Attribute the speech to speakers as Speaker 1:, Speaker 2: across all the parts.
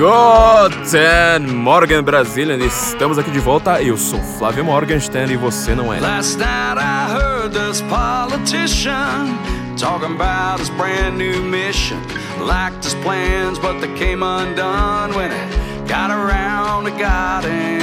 Speaker 1: Guten Morgen Brasília, estamos aqui de volta. Eu sou Flávio Morgenstern e você não é.
Speaker 2: Last night I heard this politician talking about his brand new mission. Liked his plans, but they came undone when it got around to God and.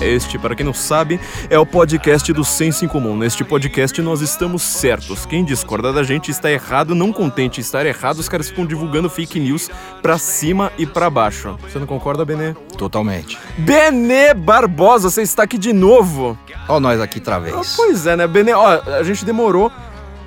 Speaker 1: Este, para quem não sabe, é o podcast do Senso em Comum. Neste podcast nós estamos certos. Quem discorda da gente está errado, não contente estar errado, os caras ficam divulgando fake news pra cima e pra baixo. Você não concorda, Benê?
Speaker 3: Totalmente.
Speaker 1: Benê Barbosa, você está aqui de novo.
Speaker 3: Ó nós aqui outra vez.
Speaker 1: Ah, pois é, né, Benê? Ó, a gente demorou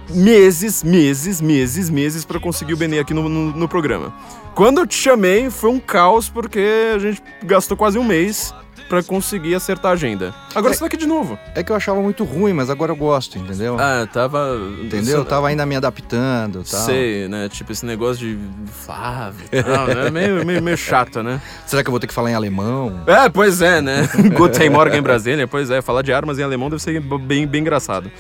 Speaker 1: meses, meses, meses, meses pra conseguir o Benê aqui no, no, no programa. Quando eu te chamei, foi um caos porque a gente gastou quase um mês pra conseguir acertar a agenda. Agora
Speaker 3: É.
Speaker 1: você tá aqui de novo.
Speaker 3: É que eu achava muito ruim, mas agora eu gosto, entendeu?
Speaker 1: Ah, tava.
Speaker 3: entendeu? Eu tava ainda me adaptando tal.
Speaker 1: Sei, né? Tipo, esse negócio de Flávio e tal, né? Meio, meio, meio chato, né?
Speaker 3: Será que eu vou ter que falar em alemão?
Speaker 1: É, pois é, né? Guten Morgen em Brasília, pois é. Falar de armas em alemão deve ser bem, bem engraçado.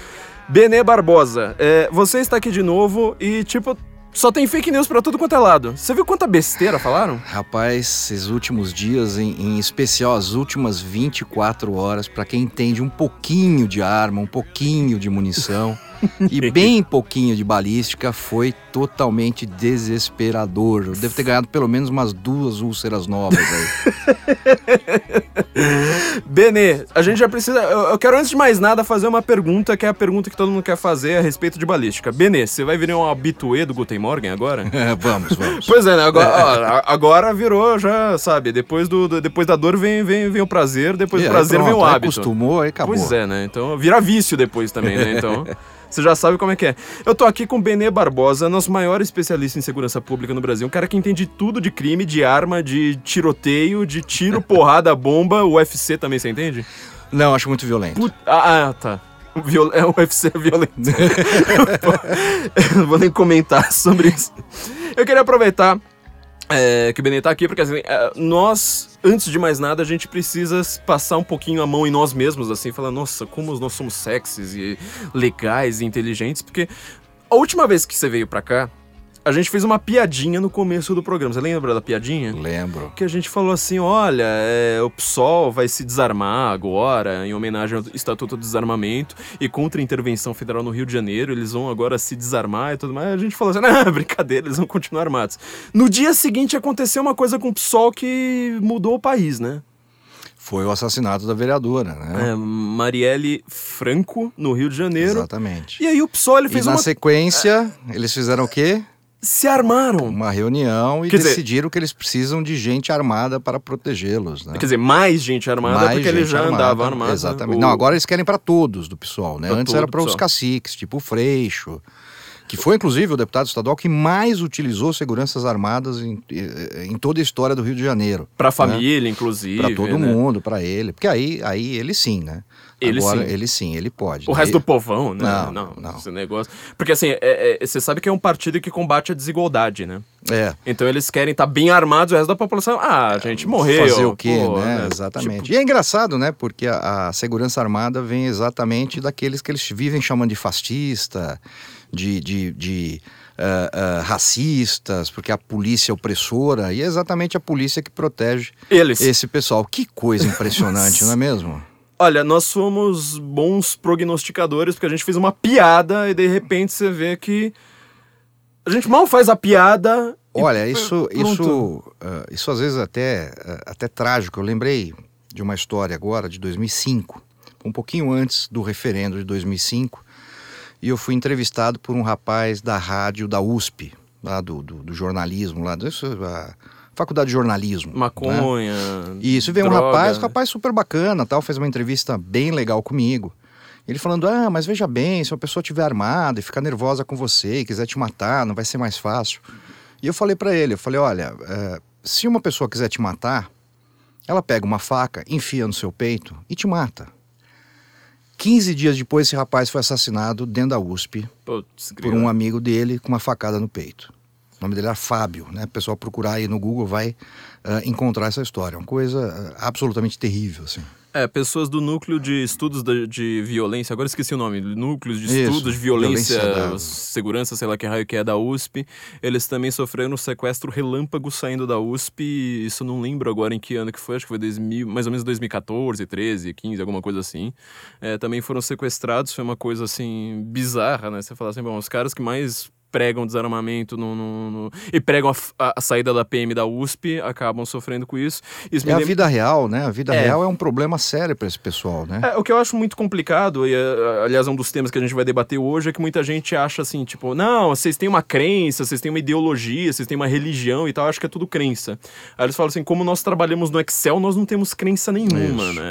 Speaker 1: Benê Barbosa, é, você está aqui de novo e, tipo, só tem fake news pra tudo quanto é lado. Você viu quanta besteira falaram?
Speaker 3: Rapaz, esses últimos dias, em, em especial as últimas 24 horas, pra quem entende um pouquinho de arma, um pouquinho de munição e bem pouquinho de balística, foi totalmente desesperador. Eu devo ter ganhado pelo menos umas duas úlceras novas aí.
Speaker 1: Benê, a gente já precisa. Eu, eu quero, antes de mais nada, fazer uma pergunta que é a pergunta que todo mundo quer fazer a respeito de balística. Benê, você vai virar um habituê do Guten Morgen agora?
Speaker 3: vamos, vamos.
Speaker 1: Pois é, né? Agora, ó, a- agora virou já, sabe? Depois, do, do- depois da dor vem, vem, vem o prazer, depois do
Speaker 3: aí,
Speaker 1: prazer vem o
Speaker 3: pronto,
Speaker 1: hábito.
Speaker 3: Acostumou, aí acabou.
Speaker 1: Pois é, né? Então vira vício depois também, né? Então. Você já sabe como é que é. Eu tô aqui com o Benê Barbosa, nosso maior especialista em segurança pública no Brasil. Um cara que entende tudo de crime, de arma, de tiroteio, de tiro, porrada, bomba, UFC também, você entende?
Speaker 3: Não, acho muito violento.
Speaker 1: Put- Ah, ah, tá. O viol... É o UFC é violento. Eu não vou nem comentar sobre isso. Eu queria aproveitar é, que tá aqui, porque assim, é, nós, antes de mais nada, a gente precisa passar um pouquinho a mão em nós mesmos, assim, falar, nossa, como nós somos sexys e legais e inteligentes, porque a última vez que você veio pra cá, a gente fez uma piadinha no começo do programa. Você lembra da piadinha?
Speaker 3: Lembro.
Speaker 1: que a gente falou assim, olha, é, o PSOL vai se desarmar agora, em homenagem ao Estatuto do Desarmamento, e contra a intervenção federal no Rio de Janeiro, eles vão agora se desarmar e tudo mais. A gente falou assim, não, brincadeira, eles vão continuar armados. No dia seguinte aconteceu uma coisa com o PSOL que mudou o país, né?
Speaker 3: Foi o assassinato da vereadora, né?
Speaker 1: É, Marielle Franco, no Rio de Janeiro.
Speaker 3: Exatamente.
Speaker 1: E aí o PSOL ele
Speaker 3: E
Speaker 1: fez
Speaker 3: na
Speaker 1: uma...
Speaker 3: sequência, eles fizeram o quê?
Speaker 1: Se armaram.
Speaker 3: Uma reunião e
Speaker 1: Quer dizer-
Speaker 3: decidiram que eles precisam de gente armada para protegê-los, né?
Speaker 1: Quer dizer, mais gente armada,
Speaker 3: Mais
Speaker 1: porque eles
Speaker 3: gente
Speaker 1: já
Speaker 3: armada,
Speaker 1: andavam armados.
Speaker 3: Exatamente.
Speaker 1: O-
Speaker 3: Não, agora eles querem para todos do PSOL, né?
Speaker 1: Pra
Speaker 3: Antes era para os caciques, tipo o Freixo, que foi inclusive o deputado estadual que mais utilizou seguranças armadas em, em toda a história do Rio de Janeiro.
Speaker 1: Pra família, inclusive.
Speaker 3: Para todo
Speaker 1: né?
Speaker 3: mundo, para ele. Porque aí, aí ele sim, né?
Speaker 1: Ele
Speaker 3: Agora,
Speaker 1: sim.
Speaker 3: ele sim, ele pode.
Speaker 1: O
Speaker 3: né?
Speaker 1: resto do povão, né?
Speaker 3: Não, não.
Speaker 1: Esse negócio. Porque assim, é- é- você sabe que é um partido que combate a desigualdade, né?
Speaker 3: É.
Speaker 1: Então eles querem estar bem armados, o resto da população. Ah, a gente morreu.
Speaker 3: Fazer o quê,
Speaker 1: pô,
Speaker 3: né?
Speaker 1: né?
Speaker 3: Exatamente.
Speaker 1: Tipo,
Speaker 3: E é engraçado, né? Porque a, a segurança armada vem exatamente daqueles que eles vivem chamando de fascista, de, de, de, ah, ah, racistas, porque a polícia é opressora, e é exatamente a polícia que protege
Speaker 1: eles.
Speaker 3: esse pessoal. Que coisa impressionante, não é mesmo?
Speaker 1: Olha, nós somos bons prognosticadores porque a gente fez uma piada e de repente você vê que. A gente mal faz a piada.
Speaker 3: Olha, isso,
Speaker 1: pronto.
Speaker 3: isso, ah, isso às vezes até, ah, até trágico. Eu lembrei de uma história agora de 2005, um pouquinho antes do referendo de 2005, e eu fui entrevistado por um rapaz da rádio da USP, lá do, do, do jornalismo, lá isso, a faculdade de jornalismo. né?
Speaker 1: Maconha.
Speaker 3: Isso, e veio um
Speaker 1: droga.
Speaker 3: rapaz, um rapaz super bacana, tal, fez uma entrevista bem legal comigo. Ele falando: "Ah, mas veja bem, se uma pessoa estiver armada e ficar nervosa com você e quiser te matar, não vai ser mais fácil". E eu falei pra ele, eu falei: "Olha, eh, se uma pessoa quiser te matar, ela pega uma faca, enfia no seu peito e te mata". 15 dias depois, esse rapaz foi assassinado dentro da USP
Speaker 1: Putz,
Speaker 3: por um amigo dele com uma facada no peito. Nome dele era Fábio, né? O pessoal procurar aí no Google vai uh, encontrar essa história. Uma coisa uh, absolutamente terrível, assim.
Speaker 1: É, pessoas do núcleo de estudos de, de violência, agora esqueci o nome, núcleos de
Speaker 3: Isso,
Speaker 1: estudos de violência,
Speaker 3: violência da-
Speaker 1: segurança, sei lá que raio que é da USP. Eles também sofreram um sequestro relâmpago saindo da USP. Isso não lembro agora em que ano que foi, acho que foi 2000, mais ou menos 2014, 13, 15, alguma coisa assim. É, também foram sequestrados, foi uma coisa assim bizarra, né? Você fala assim, bom, os caras que mais pregam desarmamento no, no- no- e pregam a, a- a saída da PM da USP acabam sofrendo com isso. Isso
Speaker 3: É
Speaker 1: me
Speaker 3: a
Speaker 1: lembra-
Speaker 3: vida real, né? A vida
Speaker 1: É.
Speaker 3: real é um problema sério para esse pessoal, né?
Speaker 1: É, o que eu acho muito complicado, e é, aliás, um dos temas que a gente vai debater hoje, é que muita gente acha assim, tipo, não, vocês têm uma crença, vocês têm uma ideologia, vocês têm uma religião e tal, acho que é tudo crença. Aí eles falam assim, como nós trabalhamos no Excel, nós não temos crença nenhuma,
Speaker 3: Isso,
Speaker 1: né?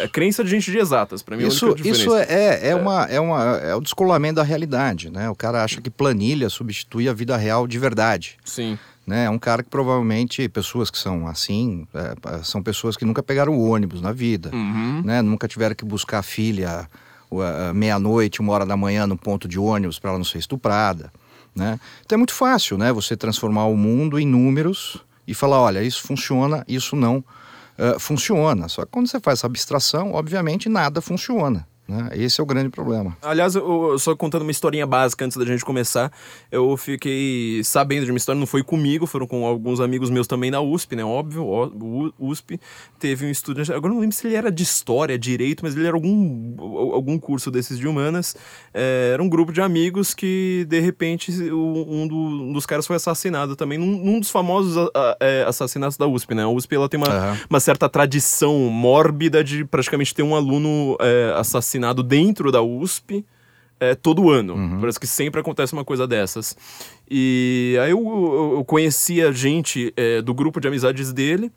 Speaker 1: É, é crença de gente de exatas, pra mim é
Speaker 3: Isso,
Speaker 1: diferença.
Speaker 3: isso é, é, é, uma, é, uma, é o descolamento da realidade, né? O cara acha que planilha substitui a vida real de verdade.
Speaker 1: Sim.
Speaker 3: né? É um cara que provavelmente, pessoas que são assim, é, são pessoas que nunca pegaram o ônibus na vida,
Speaker 1: Uhum.
Speaker 3: né? Nunca tiveram que buscar a filha meia-noite, uma hora da manhã no ponto de ônibus para ela não ser estuprada, né? Então é muito fácil, né? Você transformar o mundo em números e falar, olha, isso funciona, isso não uh, funciona. Só que quando você faz essa abstração, obviamente nada funciona, né? Esse é o grande problema.
Speaker 1: Aliás, eu, eu só contando uma historinha básica antes da gente começar, eu fiquei sabendo de uma história, não foi comigo, foram com alguns amigos meus também na USP, né? Óbvio, U- USP. Teve um estudante, agora não lembro se ele era de história, direito, mas ele era algum, algum curso desses de humanas. É, era um grupo de amigos que, de repente, o- um, do- um dos caras foi assassinado também, num, num dos famosos a- a- é, assassinatos da USP, né? A USP ela tem uma,
Speaker 3: Aham.
Speaker 1: uma certa tradição mórbida de praticamente ter um aluno é, assassinado dentro da USP é, todo ano. Parece que sempre acontece uma coisa dessas. E aí eu, eu, eu conhecia gente é, do grupo de amizades dele.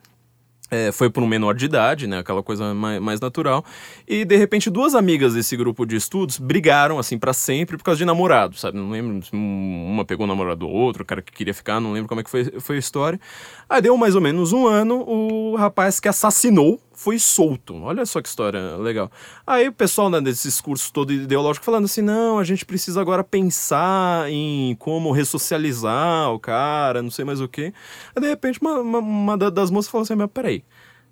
Speaker 1: É, foi por um menor de idade, né? Aquela coisa mais, mais natural. E de repente duas amigas desse grupo de estudos brigaram assim pra sempre por causa de namorado, sabe? Não lembro se um- uma pegou o namorado do outro, o cara que queria ficar, não lembro como é que foi, foi a história. Aí deu mais ou menos um ano, o rapaz que assassinou foi solto. Olha só que história legal. Aí o pessoal né, desses cursos todo ideológico falando assim: não, a gente precisa agora pensar em como ressocializar o cara, não sei mais o quê. Aí de repente uma, uma, uma da- das moças falou assim: mas peraí,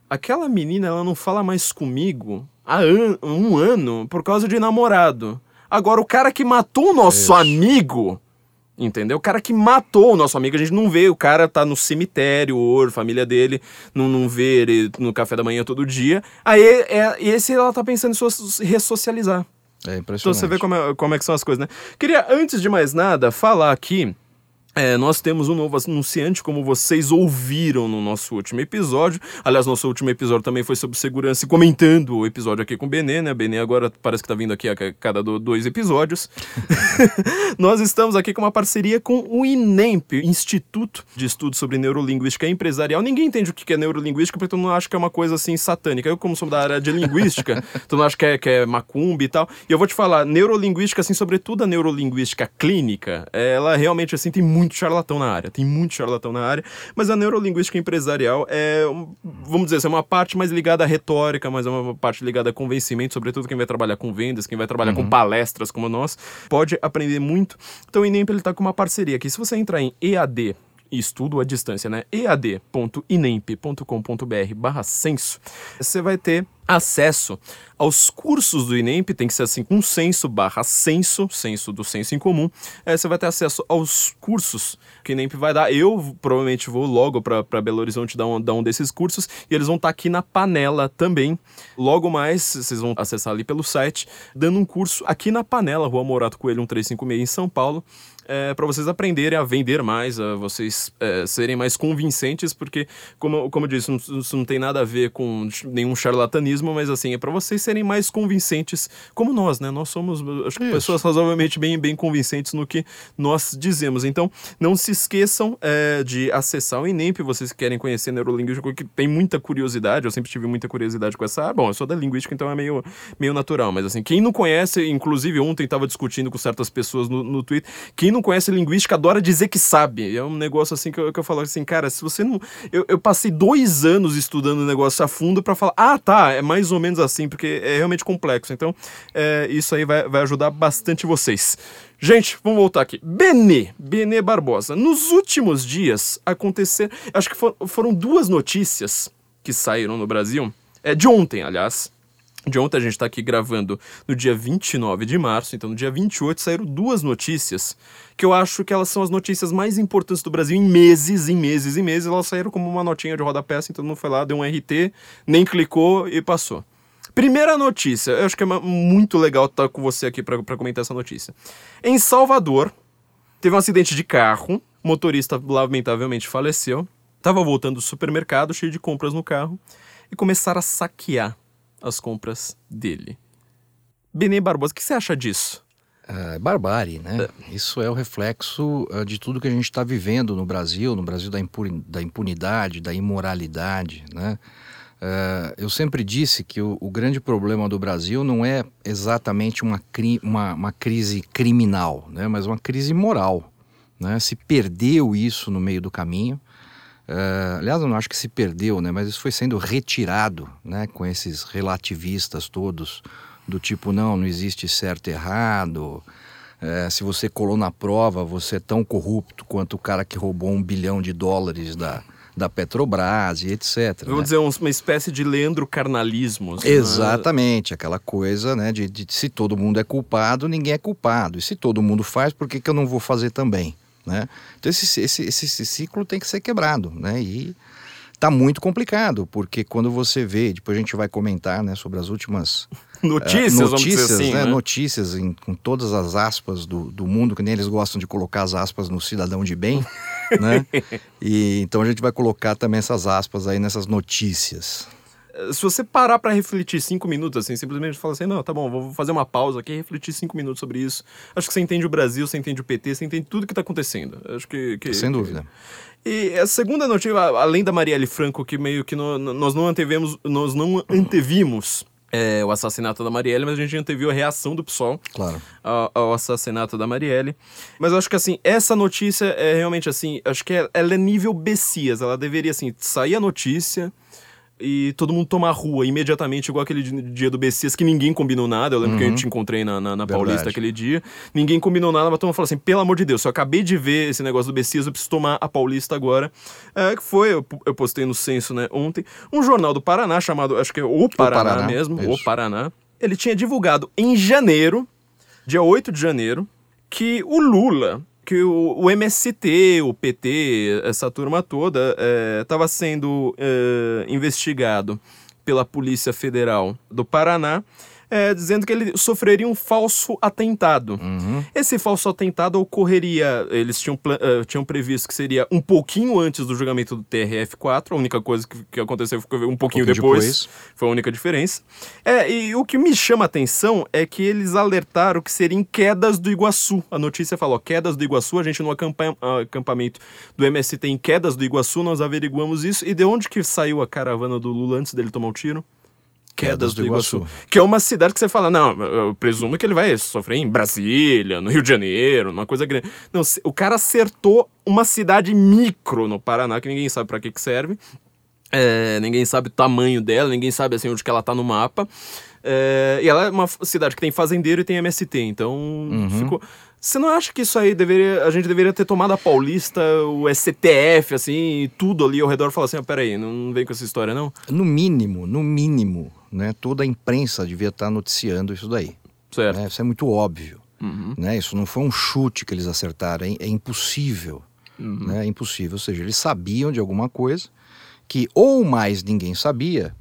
Speaker 1: aquela menina ela não fala mais comigo há an- um ano por causa de namorado. Agora o cara que matou o nosso amigo. Entendeu? O cara que matou o nosso amigo, a gente não vê, o cara tá no cemitério, a família dele não, não vê ele no café da manhã todo dia. Aí é, esse ela tá pensando em so- ressocializar.
Speaker 3: É
Speaker 1: Então
Speaker 3: impressionante.
Speaker 1: você vê como é, como é que são as coisas, né? Queria, antes de mais nada, falar aqui. É, nós temos um novo anunciante, como vocês ouviram no nosso último episódio. Aliás, nosso último episódio também foi sobre segurança e comentando o episódio aqui com o Benê, né? Benê agora parece que tá vindo aqui a ca- cada do- dois episódios. nós estamos aqui com uma parceria com o INEMP, Instituto de Estudos sobre Neurolinguística Empresarial. Ninguém entende o que é neurolinguística, porque todo mundo acha que é uma coisa assim satânica. Eu, como sou da área de linguística, todo mundo acha que é, que é macumba e tal. E eu vou te falar, neurolinguística, assim, sobretudo a neurolinguística clínica, ela realmente, assim, tem muito charlatão na área. Tem muito charlatão na área. Mas a neurolinguística empresarial é, vamos dizer assim, é uma parte mais ligada à retórica, mas é uma parte ligada a convencimento, sobretudo quem vai trabalhar com vendas, quem vai trabalhar com palestras como nós, pode aprender muito. Então o INEMP ele tá com uma parceria aqui. Se você entrar em EAD, estudo à distância, né? ead.inemp.com.br barra censo, você vai ter acesso aos cursos do INEMP, tem que ser assim com censo barra censo, censo do censo em comum, é, você vai ter acesso aos cursos que o INEMP vai dar. Eu provavelmente vou logo para Belo Horizonte dar um, dar um desses cursos e eles vão estar aqui na panela também. Logo mais, vocês vão acessar ali pelo site, dando um curso aqui na panela, Rua Morato Coelho 1356 em São Paulo é, para vocês aprenderem a vender mais, a vocês é, serem mais convincentes, porque, como, como eu disse, não- isso não tem nada a ver com nenhum charlatanismo, mas assim, é para vocês serem mais convincentes, como nós, né? Nós somos, acho que pessoas razoavelmente bem, bem convincentes no que nós dizemos. Então, não se esqueçam é, de acessar o INEMP, vocês que querem conhecer neurolinguística, que tem muita curiosidade, eu sempre tive muita curiosidade com essa área. Bom, eu sou da linguística, então é meio, meio natural, mas assim, quem não conhece, inclusive ontem estava discutindo com certas pessoas no, no Twitter, quem não conhece linguística adora dizer que sabe. É um negócio assim que eu, que eu falo assim, cara, se você não. Eu, eu passei dois anos estudando o negócio a fundo pra falar, ah, tá, é mais ou menos assim, porque é realmente complexo. Então, é, isso aí vai, vai ajudar bastante vocês. Gente, vamos voltar aqui. Benê, Benê Barbosa. Nos últimos dias aconteceram. Acho que for, foram duas notícias que saíram no Brasil. É de ontem, aliás. De ontem a gente está aqui gravando no dia 29 de março, então no dia 28 saíram duas notícias que eu acho que elas são as notícias mais importantes do Brasil em meses, em meses, em meses. Elas saíram como uma notinha de rodapé, então todo mundo foi lá, deu um RT, nem clicou e passou. Primeira notícia, eu acho que é muito legal estar com você aqui para comentar essa notícia. Em Salvador, teve um acidente de carro, o motorista lamentavelmente faleceu, estava voltando do supermercado cheio de compras no carro e começaram a saquear as compras dele. Benê Barbosa, o que você acha disso?
Speaker 3: É barbárie, né? É. Isso é o reflexo uh, de tudo que a gente está vivendo no Brasil, no Brasil da, da impunidade, da imoralidade, né? Uh, eu sempre disse que o, o, grande problema do Brasil não é exatamente uma, cri uma, uma, crise criminal, né? mas uma crise moral. Né? Se perdeu isso no meio do caminho. Uh, aliás, eu não acho que se perdeu, né? Mas isso foi sendo retirado, né? Com esses relativistas todos do tipo não, não existe certo e errado. Uh, se você colou na prova, você é tão corrupto quanto o cara que roubou um bilhão de dólares da, da Petrobras e etc.
Speaker 1: Vamos né? dizer, uma espécie de Leandro Carnalismo.
Speaker 3: Né? Exatamente, aquela coisa né, de, de, se todo mundo é culpado, ninguém é culpado. E se todo mundo faz, por que, que eu não vou fazer também? Né? Então esse, esse, esse, ciclo tem que ser quebrado, né? E tá muito complicado, porque quando você vê, depois a gente vai comentar né, sobre as últimas
Speaker 1: notícias,
Speaker 3: uh, notícias,
Speaker 1: assim,
Speaker 3: né,
Speaker 1: né?
Speaker 3: notícias em, com todas as aspas do, do mundo, que nem eles gostam de colocar as aspas no cidadão de bem, né? E então a gente vai colocar também essas aspas aí nessas notícias
Speaker 1: se você parar para refletir cinco minutos, assim, simplesmente falar assim, não, tá bom, vou fazer uma pausa aqui e refletir cinco minutos sobre isso. Acho que você entende o Brasil, você entende o PT, você entende tudo que tá acontecendo. Acho que. que
Speaker 3: Sem dúvida.
Speaker 1: E a segunda notícia, além da Marielle Franco, que meio que no, nós não antevemos, nós não antevimos é, o assassinato da Marielle, mas a gente anteviu a reação do PSOL
Speaker 3: claro.
Speaker 1: ao, ao, assassinato da Marielle. Mas eu acho que assim, essa notícia é realmente assim, acho que ela é nível Bessias, ela deveria assim, sair a notícia e todo mundo toma a rua imediatamente, igual aquele dia do Bessias, que ninguém combinou nada. Eu lembro uhum. que a gente encontrei na, na, na Paulista aquele dia. Ninguém combinou nada, mas todo mundo falou assim: pelo amor de Deus, eu acabei de ver esse negócio do Bessias, eu preciso tomar a Paulista agora. É, que foi, eu, eu, postei no censo, né, ontem, um jornal do Paraná chamado, acho que é O Paraná, o Paraná mesmo, isso. O Paraná. Ele tinha divulgado em janeiro, dia 8 de janeiro, que o Lula que o, o, MST, o PT, essa turma toda, estava é, sendo é, investigado pela Polícia Federal do Paraná é, dizendo que ele sofreria um falso atentado.
Speaker 3: Uhum.
Speaker 1: Esse falso atentado ocorreria, eles tinham, uh, tinham previsto que seria um pouquinho antes do julgamento do TRF4, a única coisa que, que aconteceu foi um pouquinho, um pouquinho depois, depois, foi a única diferença. É, e o que me chama a atenção é que eles alertaram que seria em quedas do Iguaçu. A notícia falou, quedas do Iguaçu, a gente no acampamento do MST em quedas do Iguaçu, nós averiguamos isso, e de onde que saiu a caravana do Lula antes dele tomar o um tiro? Quedas do Iguaçu. Que é uma cidade que você fala, não, eu presumo que ele vai sofrer em Brasília, no Rio de Janeiro, uma coisa grande. Não, o cara acertou uma cidade micro no Paraná, que ninguém sabe para que, que serve. É, ninguém sabe o tamanho dela, ninguém sabe assim onde que ela tá no mapa. É, e ela é uma cidade que tem fazendeiro e tem MST, então uhum. ficou. Você não acha que isso aí deveria. A gente deveria ter tomado a Paulista, o STF, assim, tudo ali ao redor e falar assim: ah, peraí, não vem com essa história, não?
Speaker 3: No mínimo, no mínimo, né? Toda a imprensa devia estar noticiando isso daí.
Speaker 1: Certo.
Speaker 3: Né? Isso é muito óbvio.
Speaker 1: Uhum.
Speaker 3: Né? Isso não foi um chute que eles acertaram, é, é impossível.
Speaker 1: Uhum.
Speaker 3: Né? É impossível. Ou seja, eles sabiam de alguma coisa que ou mais ninguém sabia,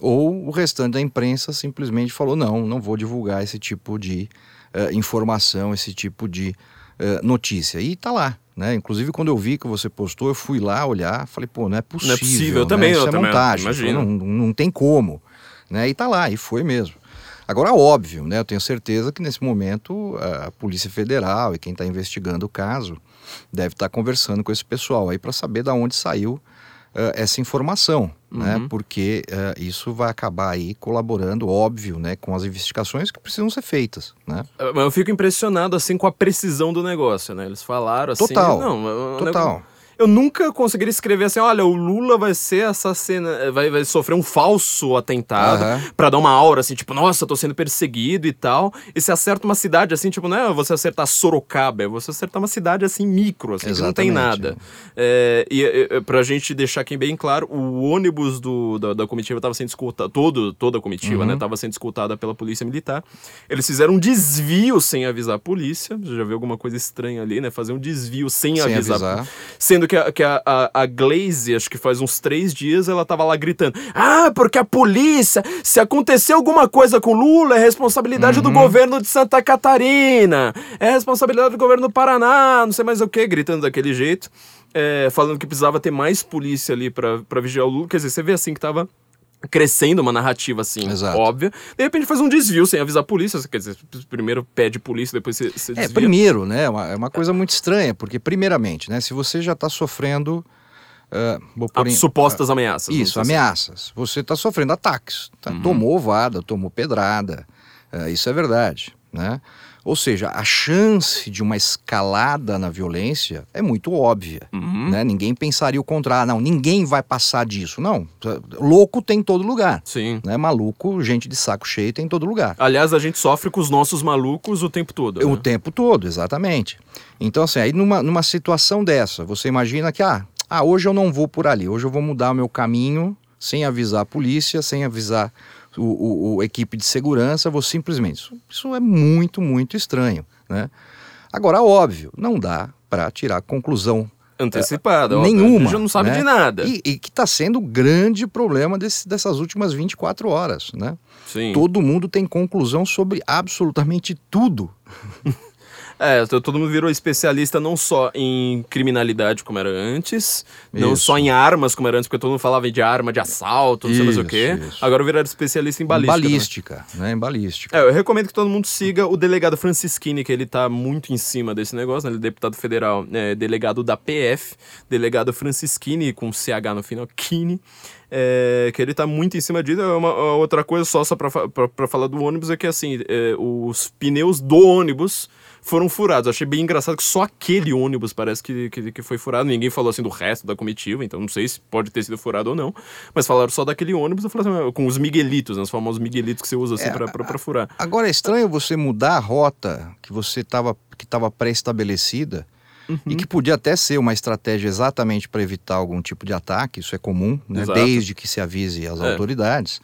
Speaker 3: ou o restante da imprensa simplesmente falou: não, não vou divulgar esse tipo de uh, informação, esse tipo de uh, notícia. E tá lá. Né? Inclusive, quando eu vi que você postou, eu fui lá olhar, falei, pô, não é possível. Não é possível, eu
Speaker 1: né? também,
Speaker 3: Isso
Speaker 1: eu
Speaker 3: é
Speaker 1: também,
Speaker 3: montagem. Não, não tem como. Né? E tá lá, e foi mesmo. Agora, óbvio, né? Eu tenho certeza que nesse momento a Polícia Federal e quem está investigando o caso deve estar tá conversando com esse pessoal aí para saber de onde saiu uh, essa informação, né?
Speaker 1: uhum.
Speaker 3: né? Porque uh, isso vai acabar aí colaborando, óbvio, né? Com as investigações que precisam ser feitas, né?
Speaker 1: Ah, mas eu fico impressionado, assim, com a precisão do negócio, né? Eles falaram assim...
Speaker 3: Total,
Speaker 1: não,
Speaker 3: total.
Speaker 1: Eu nunca conseguiria escrever assim, olha, o Lula vai ser assassinado, vai, vai sofrer um falso atentado
Speaker 3: Aham.
Speaker 1: pra dar uma aura assim, tipo, nossa, tô sendo perseguido e tal. E você acerta uma cidade assim, tipo, não é você acertar Sorocaba, é você acertar uma cidade assim micro, assim, que não tem
Speaker 3: Exatamente.
Speaker 1: nada. É, e é, pra gente deixar aqui bem claro, o ônibus do, da, da comitiva tava sendo escoltado, todo, toda a comitiva,
Speaker 3: Uhum.
Speaker 1: né, tava sendo escoltada pela polícia militar. Eles fizeram um desvio sem avisar a polícia. Você já viu alguma coisa estranha ali, né? Fazer um desvio sem,
Speaker 3: Sem
Speaker 1: avisar.
Speaker 3: avisar.
Speaker 1: Sendo que, a, que a, a, a Glaze, acho que faz uns três dias, ela tava lá gritando: Ah, porque a polícia, se acontecer alguma coisa com Lula, é responsabilidade
Speaker 3: Uhum.
Speaker 1: do governo de Santa Catarina, é responsabilidade do governo do Paraná, não sei mais o que, gritando daquele jeito. é, falando que precisava ter mais polícia ali pra vigiar o Lula. Quer dizer, você vê assim que tava crescendo uma narrativa assim,
Speaker 3: Exato.
Speaker 1: óbvia. De repente faz um desvio sem avisar a polícia. Quer dizer, primeiro pede polícia, depois você, você
Speaker 3: É,
Speaker 1: desvia.
Speaker 3: primeiro, né? É uma, é uma coisa muito estranha, porque, primeiramente, né? Se você já está sofrendo. Ah, pôr em-
Speaker 1: supostas ameaças. vamos
Speaker 3: Isso,
Speaker 1: assim.
Speaker 3: ameaças. Você está sofrendo ataques. tá?
Speaker 1: Uhum.
Speaker 3: Tomou ovada, tomou pedrada. Ah, isso é verdade, né? Ou seja, a chance de uma escalada na violência é muito óbvia.
Speaker 1: Uhum.
Speaker 3: Né? Ninguém pensaria o contrário. Não, ninguém vai passar disso. Não. Louco tem em todo lugar.
Speaker 1: Sim.
Speaker 3: Né? Maluco, gente de saco cheio tem em todo lugar.
Speaker 1: Aliás, a gente sofre com os nossos malucos o tempo todo.
Speaker 3: O
Speaker 1: né?
Speaker 3: tempo todo, exatamente. Então, assim, aí numa, numa situação dessa, você imagina que, ah, ah, hoje eu não vou por ali, hoje eu vou mudar o meu caminho sem avisar a polícia, sem avisar o, o- o equipe de segurança, vou simplesmente. Isso, isso é muito, muito estranho, né? Agora, óbvio, não dá para tirar conclusão
Speaker 1: Antecipada. óbvio.
Speaker 3: nenhuma.
Speaker 1: Gente não sabe
Speaker 3: né?
Speaker 1: de nada.
Speaker 3: E, e que está sendo o grande problema desse- dessas últimas 24 horas, né?
Speaker 1: Sim.
Speaker 3: Todo mundo tem conclusão sobre absolutamente tudo.
Speaker 1: É, to- todo mundo virou especialista não só em criminalidade, como era antes, não
Speaker 3: Isso.
Speaker 1: só em armas, como era antes, porque todo mundo falava de arma de assalto, não sei mais o
Speaker 3: Isso,
Speaker 1: quê.
Speaker 3: isso.
Speaker 1: Agora viraram especialista em
Speaker 3: Em
Speaker 1: balística. também.
Speaker 3: balística, né? Em balística.
Speaker 1: É, eu recomendo que todo mundo siga o delegado Francisquini, que ele tá muito em cima desse negócio, né? Ele é deputado federal, é, delegado da PF, delegado Francisquini, com CH no final, Kini, é, que ele tá muito em cima disso. É Uma, uma outra coisa, só, só pra, pra, pra falar do ônibus, é que assim, é, os pneus do ônibus foram furados. Eu achei bem engraçado que só aquele ônibus parece que, que, que foi furado. Ninguém falou assim do resto da comitiva, então não sei se pode ter sido furado ou não. Mas falaram só daquele ônibus, eu falei assim, com os miguelitos, né, os famosos miguelitos que você usa assim
Speaker 3: É,
Speaker 1: pra furar.
Speaker 3: Agora é estranho você mudar a rota que você estava que estava pré-estabelecida e que podia até ser uma estratégia exatamente para evitar algum tipo de ataque, isso é comum, né? Desde que se avise as
Speaker 1: É.
Speaker 3: autoridades.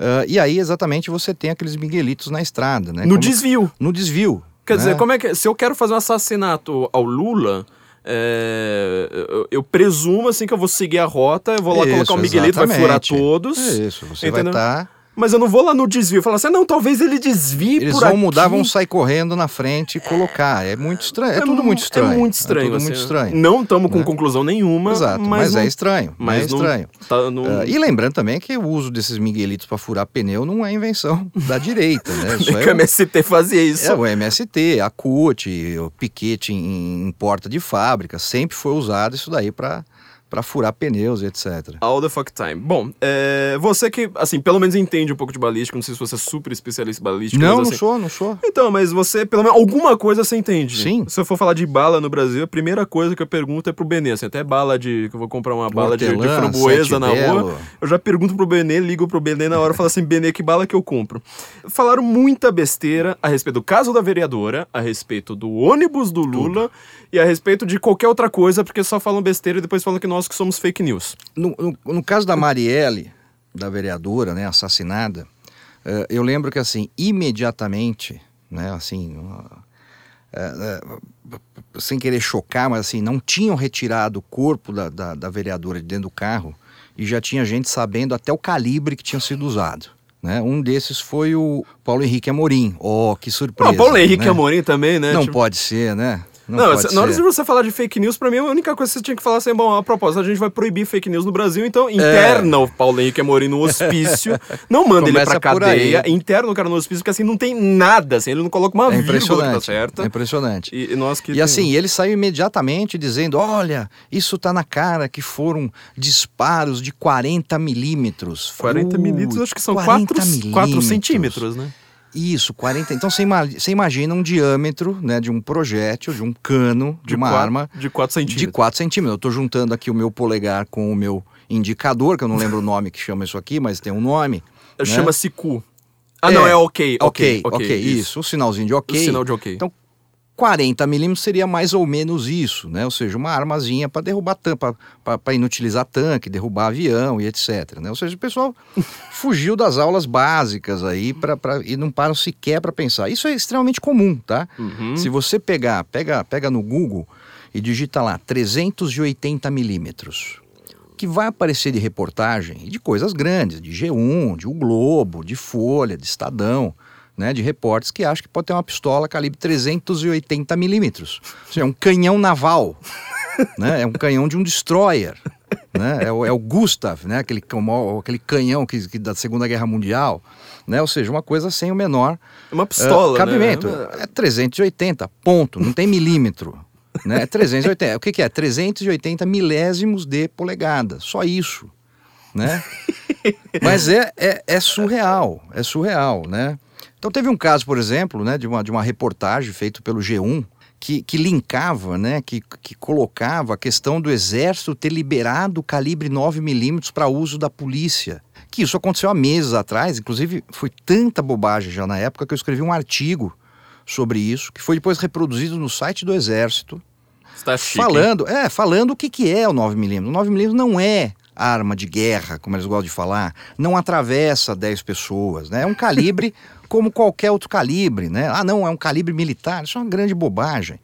Speaker 3: Ah, e aí exatamente você tem aqueles miguelitos na estrada, né?
Speaker 1: No
Speaker 3: Como-
Speaker 1: desvio.
Speaker 3: No desvio.
Speaker 1: Quer
Speaker 3: né?
Speaker 1: dizer, como é que. Se eu quero fazer um assassinato ao Lula. é, eu, eu presumo assim que eu vou seguir a rota, eu vou lá
Speaker 3: Isso,
Speaker 1: colocar um Miguelito, vai furar todos.
Speaker 3: É isso, você
Speaker 1: entendeu?
Speaker 3: vai estar.
Speaker 1: Mas eu não vou lá no desvio falar assim, não, talvez ele desvie
Speaker 3: Eles
Speaker 1: por
Speaker 3: vão
Speaker 1: aqui.
Speaker 3: mudar, vão sair correndo na frente e colocar. É muito estranho. É, tudo
Speaker 1: mu-
Speaker 3: muito estranho.
Speaker 1: É muito estranho.
Speaker 3: É tudo
Speaker 1: assim,
Speaker 3: muito estranho.
Speaker 1: Não estamos com
Speaker 3: né?
Speaker 1: conclusão nenhuma.
Speaker 3: Exato,
Speaker 1: mas,
Speaker 3: mas,
Speaker 1: não-
Speaker 3: é estranho.
Speaker 1: Mas
Speaker 3: é
Speaker 1: não
Speaker 3: estranho.
Speaker 1: tá
Speaker 3: Ah, e lembrando também que o uso desses miguelitos para furar pneu não é invenção da direita, né? Isso
Speaker 1: que
Speaker 3: é,
Speaker 1: o MST fazia isso.
Speaker 3: é o MST, a CUT, o piquete em, em porta de fábrica, sempre foi usado isso daí para para furar pneus, etc.
Speaker 1: All the fuck time. Bom, é, você que, assim, pelo menos entende um pouco de balística, não sei se você é super especialista em balística.
Speaker 3: Não,
Speaker 1: mas,
Speaker 3: não
Speaker 1: assim,
Speaker 3: sou, não sou.
Speaker 1: Então, mas você, pelo menos, alguma coisa você entende.
Speaker 3: Sim.
Speaker 1: Se eu for falar de bala no Brasil, a primeira coisa que eu pergunto é pro Benê. Assim, até bala de. que eu vou comprar uma bala de, de
Speaker 3: Hortelã,
Speaker 1: framboesa na rua. Eu já pergunto pro Benê, ligo pro Benê na hora e falo assim: Benê, que bala que eu compro? Falaram muita besteira a respeito do caso da vereadora, a respeito do ônibus do Lula e a respeito de qualquer outra coisa, porque só falam besteira e depois falam que nós que somos fake news.
Speaker 3: No, no- no caso da Marielle, da vereadora, né, assassinada, eh, eu lembro que assim, imediatamente, né, assim, uh, eh, sem querer chocar, mas assim, não tinham retirado o corpo da, da, da vereadora de dentro do carro e já tinha gente sabendo até o calibre que tinha sido usado. Né? Um desses foi o Paulo Henrique Amorim. Oh, que surpresa.
Speaker 1: Paulo Henrique
Speaker 3: né?
Speaker 1: Amorim também, né?
Speaker 3: Não
Speaker 1: Tipo-
Speaker 3: pode ser, né?
Speaker 1: Não,
Speaker 3: pode
Speaker 1: na hora de você falar de fake news, pra mim, a única coisa que você tinha que falar assim, bom, a propósito, a gente vai proibir fake news no Brasil,
Speaker 3: É.
Speaker 1: então interna o Paulo Henrique Amorim no hospício, não manda ele
Speaker 3: Começa
Speaker 1: pra
Speaker 3: por
Speaker 1: cadeia, interna o cara no hospício, porque assim, não tem nada, assim, ele não coloca uma
Speaker 3: É
Speaker 1: vírgula que tá certa.
Speaker 3: É impressionante.
Speaker 1: E, e nós que
Speaker 3: E
Speaker 1: tem-
Speaker 3: assim, ele saiu imediatamente dizendo: olha, isso tá na cara que foram disparos de 40 milímetros.
Speaker 1: 40
Speaker 3: Uh,
Speaker 1: milímetros, acho que são
Speaker 3: 40
Speaker 1: 4, 4
Speaker 3: milímetros.
Speaker 1: centímetros, né?
Speaker 3: Isso, 40. Então você ima- você imagina um diâmetro né, de um projétil, de um cano, de, uma
Speaker 1: quatro-
Speaker 3: arma
Speaker 1: De 4 centímetros.
Speaker 3: de 4 centímetros. Eu estou juntando aqui o meu polegar com o meu indicador, que eu não lembro o nome que chama isso aqui, mas tem um nome. né?
Speaker 1: Chama-se cu. Ah,
Speaker 3: É.
Speaker 1: não, é ok.
Speaker 3: Ok, ok, isso. O sinalzinho de ok.
Speaker 1: O sinal de ok.
Speaker 3: Então, 40 milímetros seria mais ou menos isso, né? Ou seja, uma armazinha para derrubar tanque, para inutilizar tanque, derrubar avião e etc. Né? Ou seja, o pessoal fugiu das aulas básicas aí pra, pra- e não param sequer para pensar. Isso é extremamente comum, tá?
Speaker 1: Uhum.
Speaker 3: Se você pegar, pega, pega no Google e digita lá 380 milímetros, que vai aparecer de reportagem e de coisas grandes, de G1, de O Globo, de Folha, de Estadão, né, de repórteres que acham que pode ter uma pistola calibre 380 milímetros. Ou seja, é um canhão naval, né, é um canhão de um destroyer. Né, é, o, é o Gustav, né, aquele, aquele canhão que, que da Segunda Guerra Mundial. Né, ou seja, uma coisa sem o menor
Speaker 1: É uma pistola,
Speaker 3: ah, cabimento.
Speaker 1: né?
Speaker 3: É 380, ponto. Não tem milímetro. Né? É 380. O que, que é? 380 milésimos de polegada. Só isso. Né? Mas é, é, é surreal. É surreal, né? Então teve um caso, por exemplo, né, de, uma, de uma reportagem feita pelo G1 que, que linkava, né, que, que colocava a questão do exército ter liberado o calibre 9mm para uso da polícia. Que isso aconteceu há meses atrás, inclusive foi tanta bobagem já na época que eu escrevi um artigo sobre isso, que foi depois reproduzido no site do Exército,
Speaker 1: Você tá chique, hein?
Speaker 3: falando, é, falando o que, que é o 9mm. O 9mm não é arma de guerra, como eles gostam de falar, não atravessa 10 pessoas, né? É um calibre como qualquer outro calibre, né? Ah, não, é um calibre militar, isso é uma grande bobagem.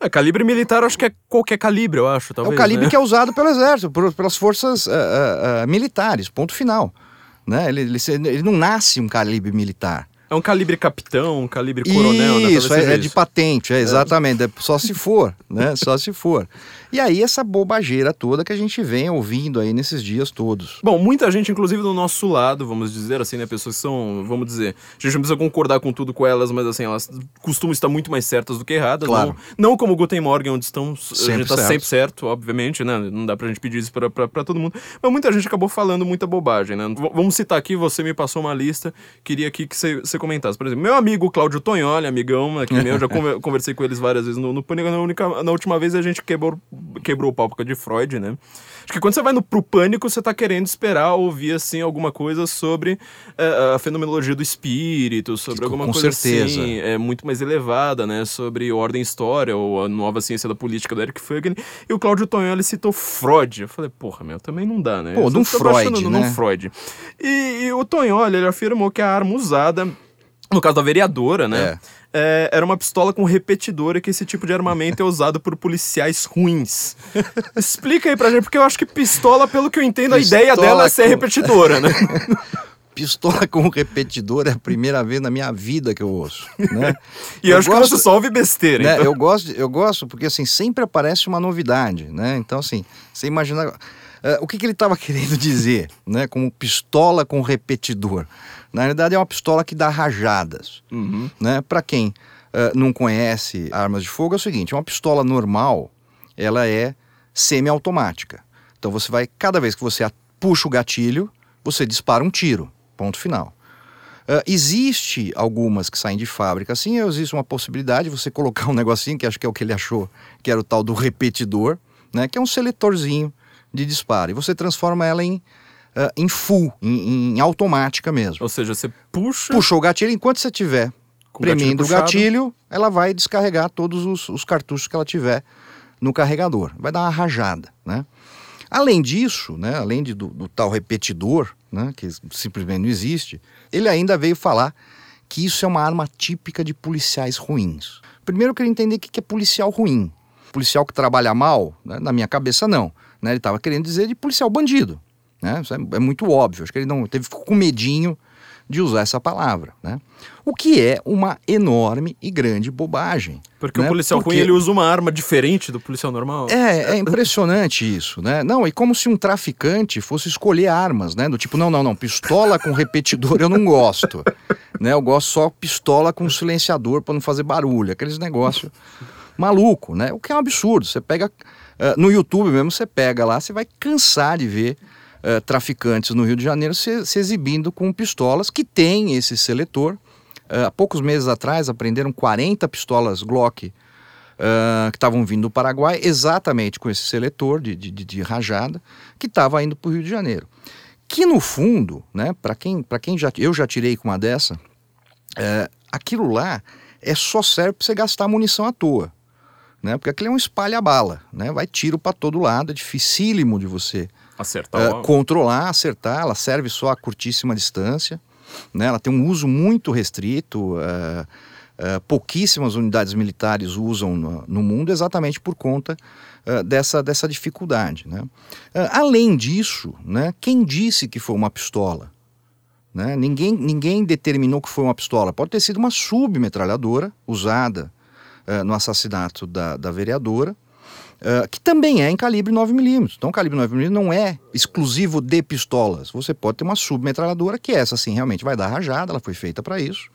Speaker 1: É, calibre militar, acho que é qualquer calibre, eu acho,
Speaker 3: é
Speaker 1: talvez.
Speaker 3: o calibre
Speaker 1: né?
Speaker 3: que é usado pelo exército, por- pelas forças ah, ah, militares, ponto final. Né? Ele, ele, ele não nasce um calibre militar.
Speaker 1: É um calibre capitão, um calibre coronel, né?
Speaker 3: Isso,
Speaker 1: Talvez
Speaker 3: é, é de patente, é, exatamente. é só se for, né? Só se for. E aí essa bobageira toda que a gente vem ouvindo aí nesses dias todos.
Speaker 1: Bom, muita gente, inclusive do nosso lado, vamos dizer assim, né? Pessoas que são, vamos dizer, a gente não precisa concordar com tudo com elas, mas assim, elas costumam estar muito mais certas do que erradas.
Speaker 3: Claro.
Speaker 1: Não, não como o Guten Morgen, onde estão. a
Speaker 3: Sempre
Speaker 1: gente tá
Speaker 3: certo.
Speaker 1: sempre certo, obviamente, né? Não dá pra gente pedir isso pra, pra, pra todo mundo. Mas muita gente acabou falando muita bobagem, né? V- vamos citar aqui, você me passou uma lista, queria aqui que você comentasse. Por exemplo, meu amigo Cláudio Tonholi, amigão aqui meu, já conver- conversei com eles várias vezes no, no Pânico. Na, única, na última vez a gente quebrou, quebrou o pau por causa de Freud, né? Acho que quando você vai no, pro Pânico, você tá querendo esperar ouvir, assim, alguma coisa sobre eh, a fenomenologia do espírito, sobre alguma
Speaker 3: com
Speaker 1: coisa
Speaker 3: certeza.
Speaker 1: assim, é muito mais elevada, né? Sobre ordem história, ou a nova ciência da política do Eric Fögel. E o Cláudio Tonholi citou Freud. Eu falei, porra, meu, também não dá, né?
Speaker 3: Pô,
Speaker 1: tô
Speaker 3: Freud, né?
Speaker 1: Freud. E, e o Tonholi, ele afirmou que a arma usada, no caso da vereadora, né? é, era uma pistola com repetidor e que esse tipo de armamento é usado por policiais ruins. Explica aí pra gente, porque eu acho que pistola, pelo que eu entendo, a
Speaker 3: Pistola
Speaker 1: ideia dela é ser
Speaker 3: com-
Speaker 1: repetidora, né?
Speaker 3: Pistola com repetidor é a primeira vez na minha vida que eu ouço, né?
Speaker 1: E eu, acho
Speaker 3: gosto-
Speaker 1: que você só ouve besteira.
Speaker 3: né,
Speaker 1: então.
Speaker 3: eu gosto, eu gosto porque assim sempre aparece uma novidade, né? Então assim, você imagina eh, o que, que ele estava querendo dizer, né? Como pistola com repetidor. Na realidade é uma pistola que dá rajadas,
Speaker 1: Uhum.
Speaker 3: né? Para quem eh, não conhece armas de fogo é o seguinte, uma pistola normal ela é semiautomática. Então você vai cada vez que você puxa o gatilho você dispara um tiro, ponto final. Ah, existe algumas que saem de fábrica assim, existe uma possibilidade de você colocar um negocinho, que acho que é o que ele achou, que era o tal do repetidor, né, que é um seletorzinho de disparo. E você transforma ela em, ah, em full, em, em automática mesmo.
Speaker 1: Ou seja, você puxa.
Speaker 3: Puxou o gatilho, enquanto você tiver
Speaker 1: Com o gatilho
Speaker 3: premindo o gatilho, ela vai descarregar todos os, os cartuchos que ela tiver no carregador. Vai dar uma rajada, né? Além disso, né, além de, do, do tal repetidor, né, que simplesmente não existe, ele ainda veio falar que isso é uma arma típica de policiais ruins. Primeiro eu queria entender o que que é policial ruim. Policial que trabalha mal, né, na minha cabeça não. Né, ele estava querendo dizer de policial bandido. Né, isso é, é muito óbvio. Acho que ele não teve ficou com medinho de usar essa palavra. Né? O que é uma enorme e grande bobagem.
Speaker 1: Porque
Speaker 3: né?
Speaker 1: o policial
Speaker 3: Porque-
Speaker 1: ruim ele usa uma arma diferente do policial normal.
Speaker 3: é, é impressionante isso, né? Não, e como se um traficante fosse escolher armas, né? Do tipo, não, não, não, pistola com repetidor eu não gosto. né? Eu gosto só pistola com silenciador para não fazer barulho, aqueles negócios maluco, né? O que é um absurdo. Você pega eh, no YouTube mesmo, você pega lá, você vai cansar de ver eh, traficantes no Rio de Janeiro se, se exibindo com pistolas que tem esse seletor Uh, há poucos meses atrás, apreenderam 40 pistolas Glock uh, que estavam vindo do Paraguai, exatamente com esse seletor de, de, de rajada, que estava indo para o Rio de Janeiro. Que no fundo, né, para quem, quem já. Eu já tirei com uma dessa, aquilo lá é só serve para você gastar munição à toa. Né? Porque aquilo é um espalha-bala, né? vai tiro para todo lado, é dificílimo de você
Speaker 1: acertar,
Speaker 3: uh, controlar, acertar, ela serve só a curtíssima distância, né? ela tem um uso muito restrito, uh, uh, pouquíssimas unidades militares usam no, no mundo exatamente por conta dessa, dessa dificuldade. Né? além disso, né, quem disse que foi uma pistola? Né? Ninguém, ninguém determinou que foi uma pistola. Pode ter sido uma submetralhadora usada uh, no assassinato da, da vereadora, uh, que também é em calibre 9mm. Então, o calibre 9mm não é exclusivo de pistolas. Você pode ter uma submetralhadora que essa, sim, realmente vai dar rajada, ela foi feita para isso.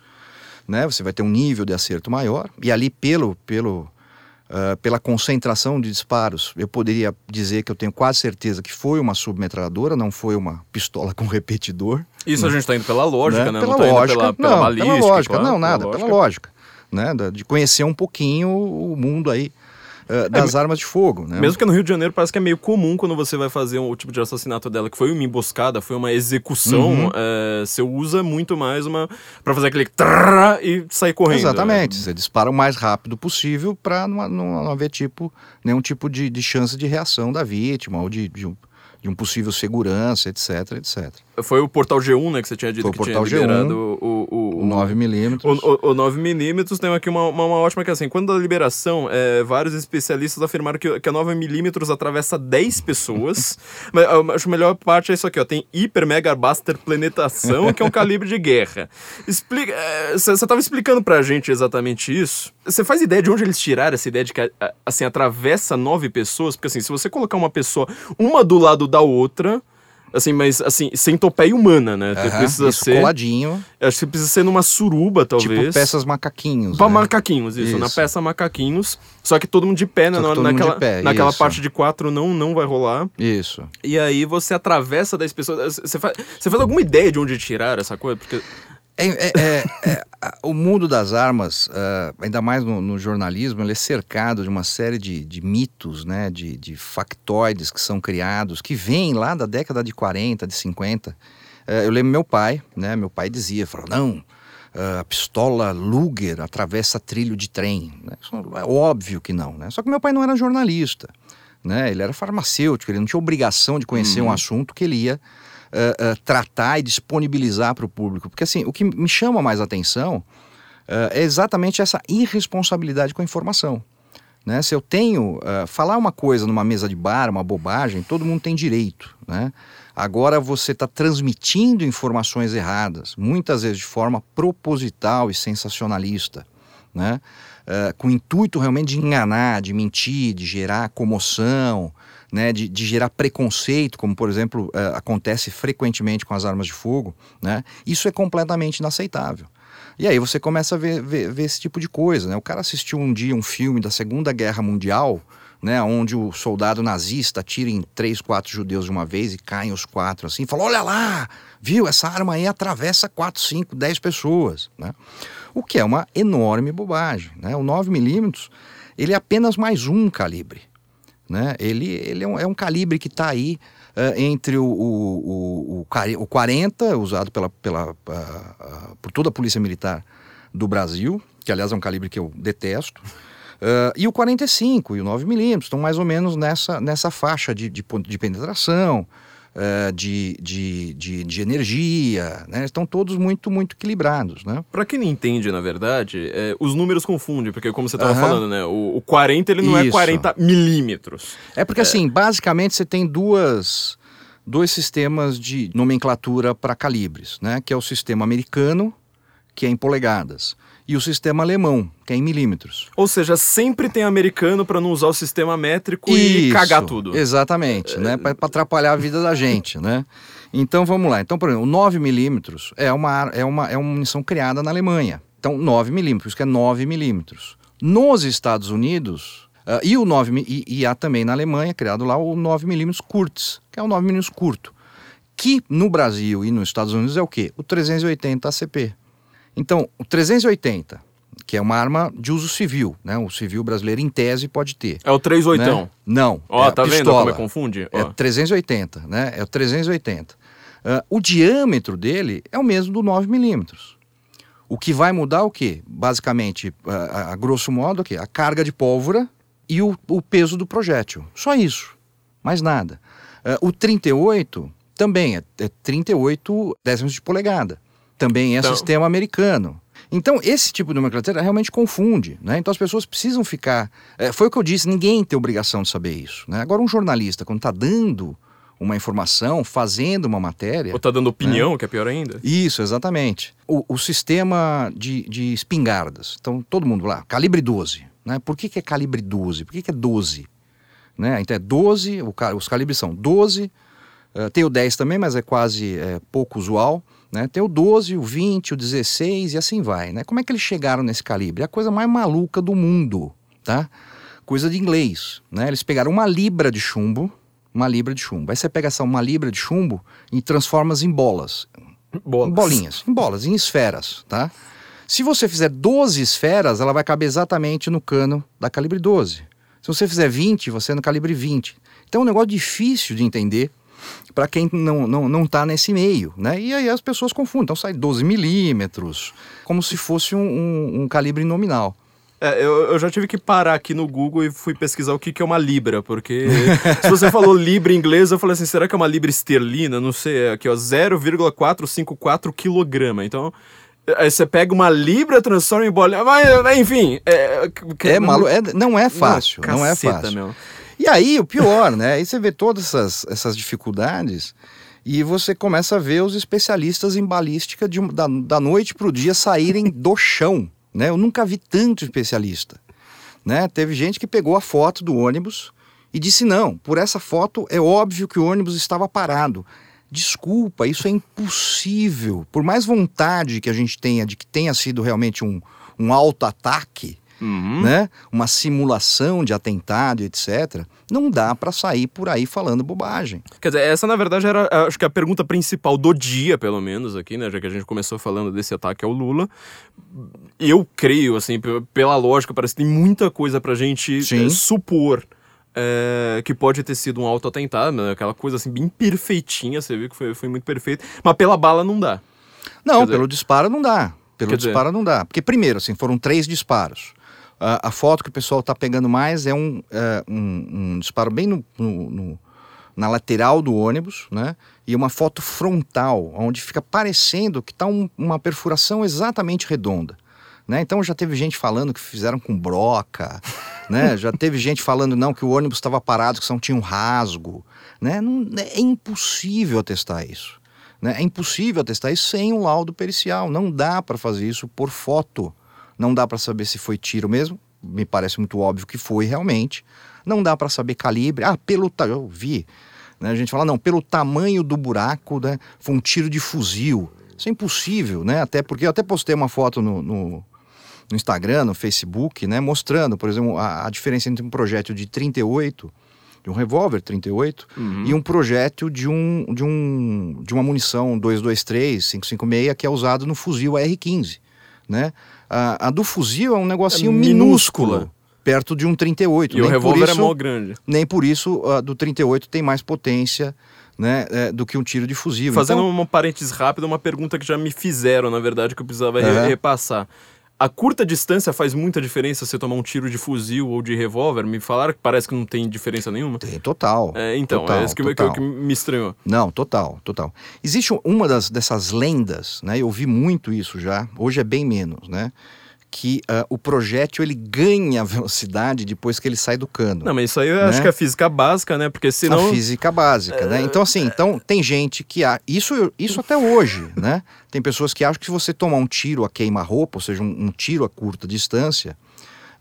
Speaker 3: Né? Você vai ter um nível de acerto maior. E ali, pelo, pelo Uh, pela concentração de disparos, eu poderia dizer que eu tenho quase certeza que foi uma submetralhadora, não foi uma pistola com repetidor.
Speaker 1: Isso
Speaker 3: né?
Speaker 1: a gente está indo pela lógica, né?
Speaker 3: né? Pela
Speaker 1: não tá
Speaker 3: lógica,
Speaker 1: pela, pela
Speaker 3: não,
Speaker 1: balística,
Speaker 3: pela lógica,
Speaker 1: claro,
Speaker 3: não, nada,
Speaker 1: pela
Speaker 3: pela
Speaker 1: lógica.
Speaker 3: lógica, né? De conhecer um pouquinho o mundo aí uh, das
Speaker 1: É,
Speaker 3: armas de fogo, né?
Speaker 1: Mesmo que no Rio de Janeiro parece que é meio comum quando você vai fazer um, o tipo de assassinato dela, que foi uma emboscada, foi uma execução,
Speaker 3: Uhum.
Speaker 1: é, você usa muito mais uma. pra fazer aquele trrr e sair correndo.
Speaker 3: Exatamente, você dispara o mais rápido possível para não, não, não haver tipo, nenhum tipo de, de chance de reação da vítima ou de, de um, de um possível segurança, etc, etc.
Speaker 1: Foi o Portal G1, né, que você tinha dito
Speaker 3: Foi o
Speaker 1: que tinha
Speaker 3: Portal G1,
Speaker 1: liberado o, o,
Speaker 3: O 9mm.
Speaker 1: O, o, o 9mm tem aqui uma, uma, uma ótima que é assim, quando da liberação, é, vários especialistas afirmaram que, que a 9mm atravessa 10 pessoas. Mas acho a melhor parte é isso aqui, ó. Tem Hiper Mega Buster Planetação, que é um calibre de guerra. Explica. Você estava explicando pra gente exatamente isso. Você faz ideia de onde eles tiraram essa ideia de que assim, atravessa nove pessoas? Porque assim, se você colocar uma pessoa uma do lado da outra. Assim, mas assim, sem topeia humana, né?
Speaker 3: Aham,
Speaker 1: precisa
Speaker 3: isso
Speaker 1: ser.
Speaker 3: coladinho,
Speaker 1: Acho que precisa ser numa suruba, talvez.
Speaker 3: tipo peças macaquinhos.
Speaker 1: Pra
Speaker 3: né?
Speaker 1: macaquinhos, isso, Na
Speaker 3: Isso.
Speaker 1: peça macaquinhos. Só que todo mundo de pé, né? Na- naquela
Speaker 3: de pé,
Speaker 1: naquela
Speaker 3: isso.
Speaker 1: parte de quatro não, não vai rolar.
Speaker 3: Isso.
Speaker 1: E aí você atravessa 10 pessoas. Você faz, você faz alguma ideia de onde tirar essa coisa? Porque.
Speaker 3: É, é- é- é- o mundo das armas, ah, ainda mais no, no jornalismo, ele é cercado de uma série de, de mitos, né, de, de factoides que são criados, que vêm lá da década de 40, de 50. Eh, eu lembro meu pai, né, meu pai dizia, falou, não, a pistola Luger atravessa trilho de trem. né? É óbvio que não, né? Só que meu pai não era jornalista, né? Ele era farmacêutico, ele não tinha obrigação de conhecer um assunto que ele ia eh, tratar e disponibilizar para o público. Porque assim, o que me chama mais atenção eh, é exatamente essa irresponsabilidade com a informação. Né? Se eu tenho. falar uma coisa numa mesa de bar, uma bobagem, todo mundo tem direito. Né? Agora você está transmitindo informações erradas, muitas vezes de forma proposital e sensacionalista. Né? Eh, com o intuito realmente de enganar, de mentir, de gerar comoção, né, de, de gerar preconceito, como por exemplo eh, acontece frequentemente com as armas de fogo, né, isso é completamente inaceitável. E aí você começa a ver, ver- ver esse tipo de coisa. Né? O cara assistiu um dia um filme da Segunda Guerra Mundial, né, onde o soldado nazista atira em três, quatro judeus de uma vez e caem os quatro assim, fala: olha lá, viu, essa arma aí atravessa quatro, cinco, dez pessoas. Né? O que é uma enorme bobagem. Né? O 9mm ele é apenas mais um calibre né? Ele, ele é, um, é um calibre que está aí eh, entre o, o, o, o, quare- o 40, usado pela, pela, ah, ah, por toda a Polícia Militar do Brasil, que aliás é um calibre que eu detesto, ah, e o 45 e o 9mm estão mais ou menos nessa, nessa faixa de, de, de penetração, eh, de, de, de, de energia, né? estão todos muito, muito equilibrados. Né?
Speaker 1: Pra quem não entende, na verdade, é, os números confundem, porque como você tava
Speaker 3: Aham.
Speaker 1: falando, né? O, o 40 ele não é
Speaker 3: Isso.
Speaker 1: 40 milímetros.
Speaker 3: É porque, assim, basicamente você tem duas, dois sistemas de nomenclatura para calibres, né? Que é o sistema americano, que é em polegadas, e o sistema alemão, que é em milímetros.
Speaker 1: Ou seja, sempre tem americano pra não usar o sistema métrico e
Speaker 3: Isso,
Speaker 1: cagar tudo.
Speaker 3: Exatamente, né? Para atrapalhar a vida da gente, né? Então vamos lá. Então, por exemplo, o 9 milímetros é uma, é, uma, é uma munição criada na Alemanha. Então, 9 milímetros, que é 9 milímetros. Nos Estados Unidos, ah, e, o 9, mi- e, e há também na Alemanha, criado lá o 9 milímetros Kurz, que é o 9 milímetros curto. Que no Brasil e nos Estados Unidos é o quê? O 380 ACP. Então, o 380, que é uma arma de uso civil, né? O civil brasileiro, em tese, pode ter.
Speaker 1: É o 38.
Speaker 3: né? Não.
Speaker 1: Ó,
Speaker 3: é a
Speaker 1: tá vendo como é confunde?
Speaker 3: É
Speaker 1: Ó.
Speaker 3: 380, né? É o 380. Ah, o diâmetro dele é o mesmo do 9 milímetros. O que vai mudar o quê? Basicamente, a, a- grosso modo, o quê? A carga de pólvora e o, o peso do projétil. Só isso. Mais nada. Ah, o 38 também é, é 38 décimos de polegada. Também é
Speaker 1: Então-
Speaker 3: sistema americano. Então, esse tipo de nomenclatura realmente confunde, né? Então, as pessoas precisam ficar... é, foi o que eu disse, ninguém tem obrigação de saber isso, né? Agora, um jornalista, quando está dando uma informação, fazendo uma matéria...
Speaker 1: Ou tá dando opinião, que é pior ainda.
Speaker 3: Isso, exatamente. O, o sistema de, de espingardas. Então, todo mundo lá, calibre 12. Né? Por que, que é calibre 12? Por que, que é 12? Né? Então, é 12, o os calibres são 12, eh, tem o 10 também, mas é quase eh, pouco usual. Né? Tem o 12, o 20, o 16 e assim vai. Né? Como é que eles chegaram nesse calibre? É a coisa mais maluca do mundo, tá? Coisa de inglês. Né? Eles pegaram uma libra de chumbo, uma libra de chumbo. Aí você pega essa uma libra de chumbo e transforma em bolas.
Speaker 1: Bolas.
Speaker 3: Em bolinhas, em bolas, em esferas, tá? Se você fizer 12 esferas, ela vai caber exatamente no cano da calibre 12. Se você fizer 20, você é no calibre 20. Então é um negócio difícil de entender para quem não, não, não tá nesse meio, né? E aí as pessoas confundem. Então sai 12 milímetros, como se fosse um, um- um calibre nominal.
Speaker 1: É, eu, eu já tive que parar aqui no Google e fui pesquisar o que, que é uma libra, porque se você falou libra em inglês, eu falei assim, será que é uma libra esterlina? Não sei, é aqui ó, 0,454 quilograma. Então, aí você pega uma libra, transforma em bolinha, mas enfim... É,
Speaker 3: É malu é, não é fácil,
Speaker 1: Não,
Speaker 3: não, é
Speaker 1: caceta,
Speaker 3: fácil.
Speaker 1: meu.
Speaker 3: E aí, o pior, né? Aí você vê todas essas, essas dificuldades e você começa a ver os especialistas em balística de, da, da noite para o dia saírem do chão, né? Eu nunca vi tanto especialista, né? Teve gente que pegou a foto do ônibus e disse, não, por essa foto é óbvio que o ônibus estava parado. Desculpa, isso é impossível. Por mais vontade que a gente tenha de que tenha sido realmente um, um auto-ataque,
Speaker 1: Uhum.
Speaker 3: né? Uma simulação de atentado, etc. Não dá para sair por aí falando bobagem.
Speaker 1: Quer dizer, essa na verdade era, acho que a pergunta principal do dia, pelo menos aqui, né? Já que a gente começou falando desse ataque ao Lula. Eu creio, assim, pela lógica, parece que tem muita coisa pra gente
Speaker 3: Sim.
Speaker 1: eh, supor eh, que pode ter sido um auto-atentado, né? Aquela coisa assim, bem perfeitinha, você viu que foi, foi muito perfeito. Mas pela bala não dá.
Speaker 3: Não,
Speaker 1: dizer-
Speaker 3: pelo disparo não dá. Pelo
Speaker 1: Quer dizer-
Speaker 3: disparo não dá. Porque, primeiro, assim, foram três disparos. A, foto que o pessoal está pegando mais é um, é, um, um disparo bem no, no- no- na lateral do ônibus, né? E uma foto frontal, onde fica parecendo que está uma perfuração exatamente redonda. Né? Então já teve gente falando que fizeram com broca, né? já teve gente falando não que o ônibus estava parado, que só tinha um rasgo. Né? Não, é impossível atestar isso. Né? É impossível atestar isso sem um laudo pericial. Não dá para fazer isso por foto. Não dá para saber se foi tiro mesmo. Me parece muito óbvio que foi realmente. Não dá para saber calibre. Ah, pelo eu vi. Né? A gente fala não, pelo tamanho do buraco, né? Foi um tiro de fuzil. Isso é impossível, né? Até porque eu até postei uma foto no, no, no Instagram, no Facebook, né? Mostrando, por exemplo, a, a diferença entre um projétil de 38 de um revólver 38 e um projétil de um de um de uma munição 223 556 que é usado no fuzil AR-15, né? A, a do fuzil é um negocinho
Speaker 1: É
Speaker 3: minúsculo,
Speaker 1: minúscula.
Speaker 3: perto de um 38.
Speaker 1: E o
Speaker 3: Nem por
Speaker 1: revólver é
Speaker 3: isso-
Speaker 1: mó grande.
Speaker 3: nem por isso a do 38 tem mais potência, né, é, do que um tiro de fuzil.
Speaker 1: Fazendo
Speaker 3: Então,
Speaker 1: uma parênteses rápida, uma pergunta que já me fizeram, na verdade, que eu precisava re-
Speaker 3: Aham.
Speaker 1: repassar. A curta distância faz muita diferença você tomar um tiro de fuzil ou de revólver? Me falaram que parece que não tem diferença nenhuma.
Speaker 3: tem total.
Speaker 1: É, então,
Speaker 3: total,
Speaker 1: é isso que, que-
Speaker 3: total.
Speaker 1: que me estranhou.
Speaker 3: Não, total, total. Existe um- uma das, dessas lendas, né? Eu vi muito isso já. Hoje é bem menos, né? Que ah, o projétil ele ganha velocidade depois que ele sai do cano.
Speaker 1: Não, mas isso aí eu
Speaker 3: Né?
Speaker 1: acho que é física básica, né? Porque senão.
Speaker 3: A física básica, né? Então, assim, então, tem gente que... há isso, isso até hoje, né? Tem pessoas que acham que se você tomar um tiro a queima-roupa, ou seja, um, um tiro a curta distância,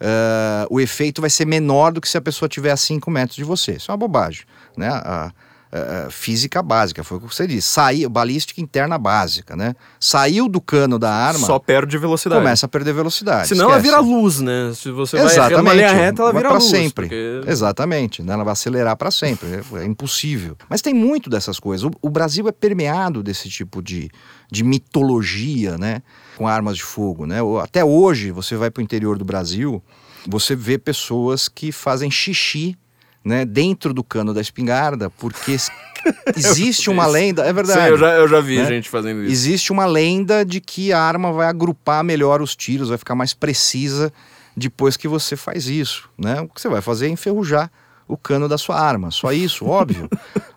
Speaker 3: ah, o efeito vai ser menor do que se a pessoa estiver a 5 metros de você. Isso é uma bobagem, né? A- eh, física básica, foi o que você disse. Saiu, balística interna básica, né? Saiu do cano da arma,
Speaker 1: Só perde velocidade.
Speaker 3: começa a perder velocidade.
Speaker 1: Senão ela
Speaker 3: esquece.
Speaker 1: vira luz, né? Se você vai
Speaker 3: Exatamente.
Speaker 1: numa linha reta, ela
Speaker 3: vai
Speaker 1: vira
Speaker 3: pra
Speaker 1: luz.
Speaker 3: sempre.
Speaker 1: porque-
Speaker 3: Exatamente, né? Ela vai acelerar para sempre. É, é impossível. Mas tem muito dessas coisas. O, o Brasil é permeado desse tipo de, de mitologia, né? Com armas de fogo, né? Até hoje, você vai para o interior do Brasil, você vê pessoas que fazem xixi, né? Dentro do cano da espingarda, porque existe uma lenda. É verdade.
Speaker 1: Sim, eu já, eu já vi
Speaker 3: né?
Speaker 1: gente fazendo isso.
Speaker 3: Existe uma lenda de que a arma vai agrupar melhor os tiros, vai ficar mais precisa depois que você faz isso, né? O que você vai fazer é enferrujar o cano da sua arma, só isso, óbvio.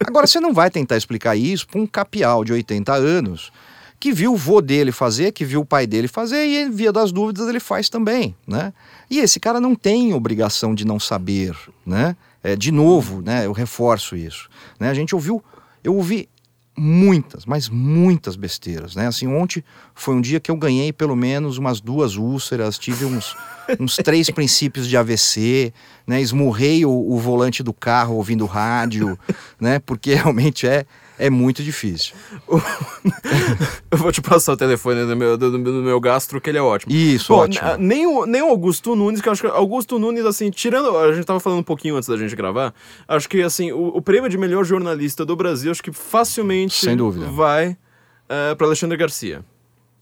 Speaker 3: Agora você não vai tentar explicar isso para um capial de 80 anos que viu o vô dele fazer, que viu o pai dele fazer e via das dúvidas ele faz também, né? E esse cara não tem obrigação de não saber, né? É, de novo, né? Eu reforço isso, né? A gente ouviu, eu ouvi muitas, mas muitas besteiras, né? Assim, ontem foi um dia que eu ganhei pelo menos umas duas úlceras, tive uns, uns três princípios de AVC, né? Esmurrei o, o volante do carro ouvindo rádio, né? Porque realmente é, é muito difícil.
Speaker 1: Eu vou te passar o telefone do meu, do, do meu gastro, que ele é ótimo.
Speaker 3: Isso,
Speaker 1: Bom,
Speaker 3: ótimo.
Speaker 1: Nem o, nem o Augusto Nunes, que eu acho que Augusto Nunes, assim, tirando. A gente tava falando um pouquinho antes da gente gravar. Acho que, assim, o, o prêmio de melhor jornalista do Brasil, acho que facilmente
Speaker 3: Sem dúvida.
Speaker 1: vai uh, para Alexandre Garcia.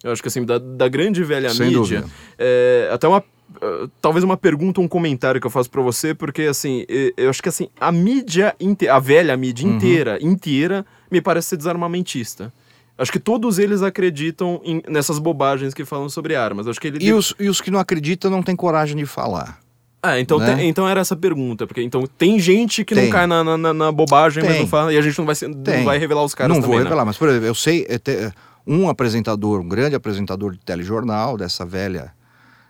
Speaker 1: Eu acho que, assim, da, da grande velha
Speaker 3: Sem
Speaker 1: mídia.
Speaker 3: dúvida.
Speaker 1: é, até uma. uh, talvez uma pergunta, um comentário que eu faço pra você, porque, assim, eu acho que, assim, a mídia inteira, a velha mídia
Speaker 3: Uhum.
Speaker 1: inteira, inteira, me parece ser desarmamentista. Acho que todos eles acreditam em- nessas bobagens que falam sobre armas. Acho que ele
Speaker 3: E os, e os que não acreditam não têm coragem de falar.
Speaker 1: ah, então,
Speaker 3: né?
Speaker 1: tem- então era essa pergunta, porque então tem gente que não
Speaker 3: Tem.
Speaker 1: cai na, na- na- bobagem, mas
Speaker 3: Tem.
Speaker 1: não fala, e a gente não vai, ser- não vai revelar os caras
Speaker 3: não
Speaker 1: também,
Speaker 3: vou
Speaker 1: né?
Speaker 3: revelar, mas por exemplo, eu sei é, um apresentador, um grande apresentador de telejornal dessa velha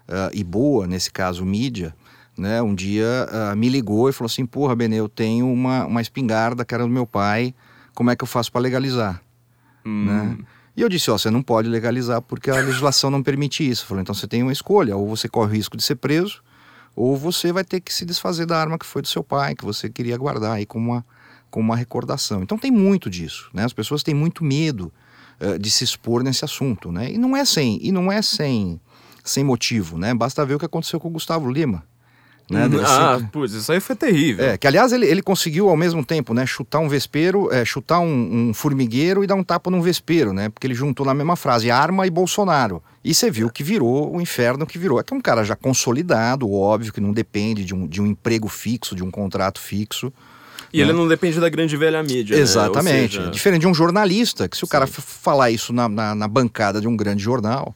Speaker 3: ah, e boa, nesse caso mídia, né? Um dia ah, me ligou e falou assim: "Porra, Benê, eu tenho uma, uma espingarda que era do meu pai. Como é que eu faço para legalizar?"
Speaker 1: Hum.
Speaker 3: né? E eu disse, ó, você não pode legalizar porque a legislação não permite isso. Falei, então você tem uma escolha, ou você corre o risco de ser preso, ou você vai ter que se desfazer da arma que foi do seu pai, que você queria guardar aí como uma, como uma recordação. Então tem muito disso, né? As pessoas têm muito medo eh, de se expor nesse assunto, né? E não é sem, e não é sem, sem motivo, né? Basta ver o que aconteceu com o Gustavo Lima, né? Deve
Speaker 1: ah,
Speaker 3: ser-
Speaker 1: putz, isso aí foi terrível.
Speaker 3: é, que aliás ele, ele conseguiu ao mesmo tempo, né, chutar um vespeiro, é, chutar um, um formigueiro e dar um tapa num vespeiro, né? Porque ele juntou na mesma frase arma e Bolsonaro. E você viu que virou o inferno que virou. É que é um cara já consolidado, óbvio, que não depende de um, de um emprego fixo, de um contrato fixo.
Speaker 1: E ele não depende da grande velha mídia, né?
Speaker 3: Exatamente.
Speaker 1: Ou seja,
Speaker 3: Diferente de um jornalista, que se o cara f- falar isso na, na, na bancada de um grande jornal,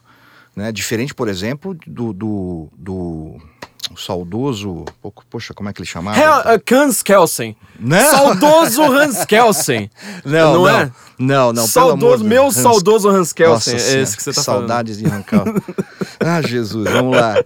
Speaker 3: né? Diferente, por exemplo, do, do, do saudoso. po- Poxa, como é que ele chamava?
Speaker 1: Hel- uh, Hans Kelsen.
Speaker 3: Não.
Speaker 1: Saudoso Hans Kelsen.
Speaker 3: Não,
Speaker 1: não,
Speaker 3: não,
Speaker 1: é?
Speaker 3: Não, não,
Speaker 1: saudoso, meu.
Speaker 3: Hans-
Speaker 1: saudoso Hans Kelsen.
Speaker 3: Nossa
Speaker 1: é esse que você tá
Speaker 3: Saudades de arrancar. ah, Jesus, vamos lá.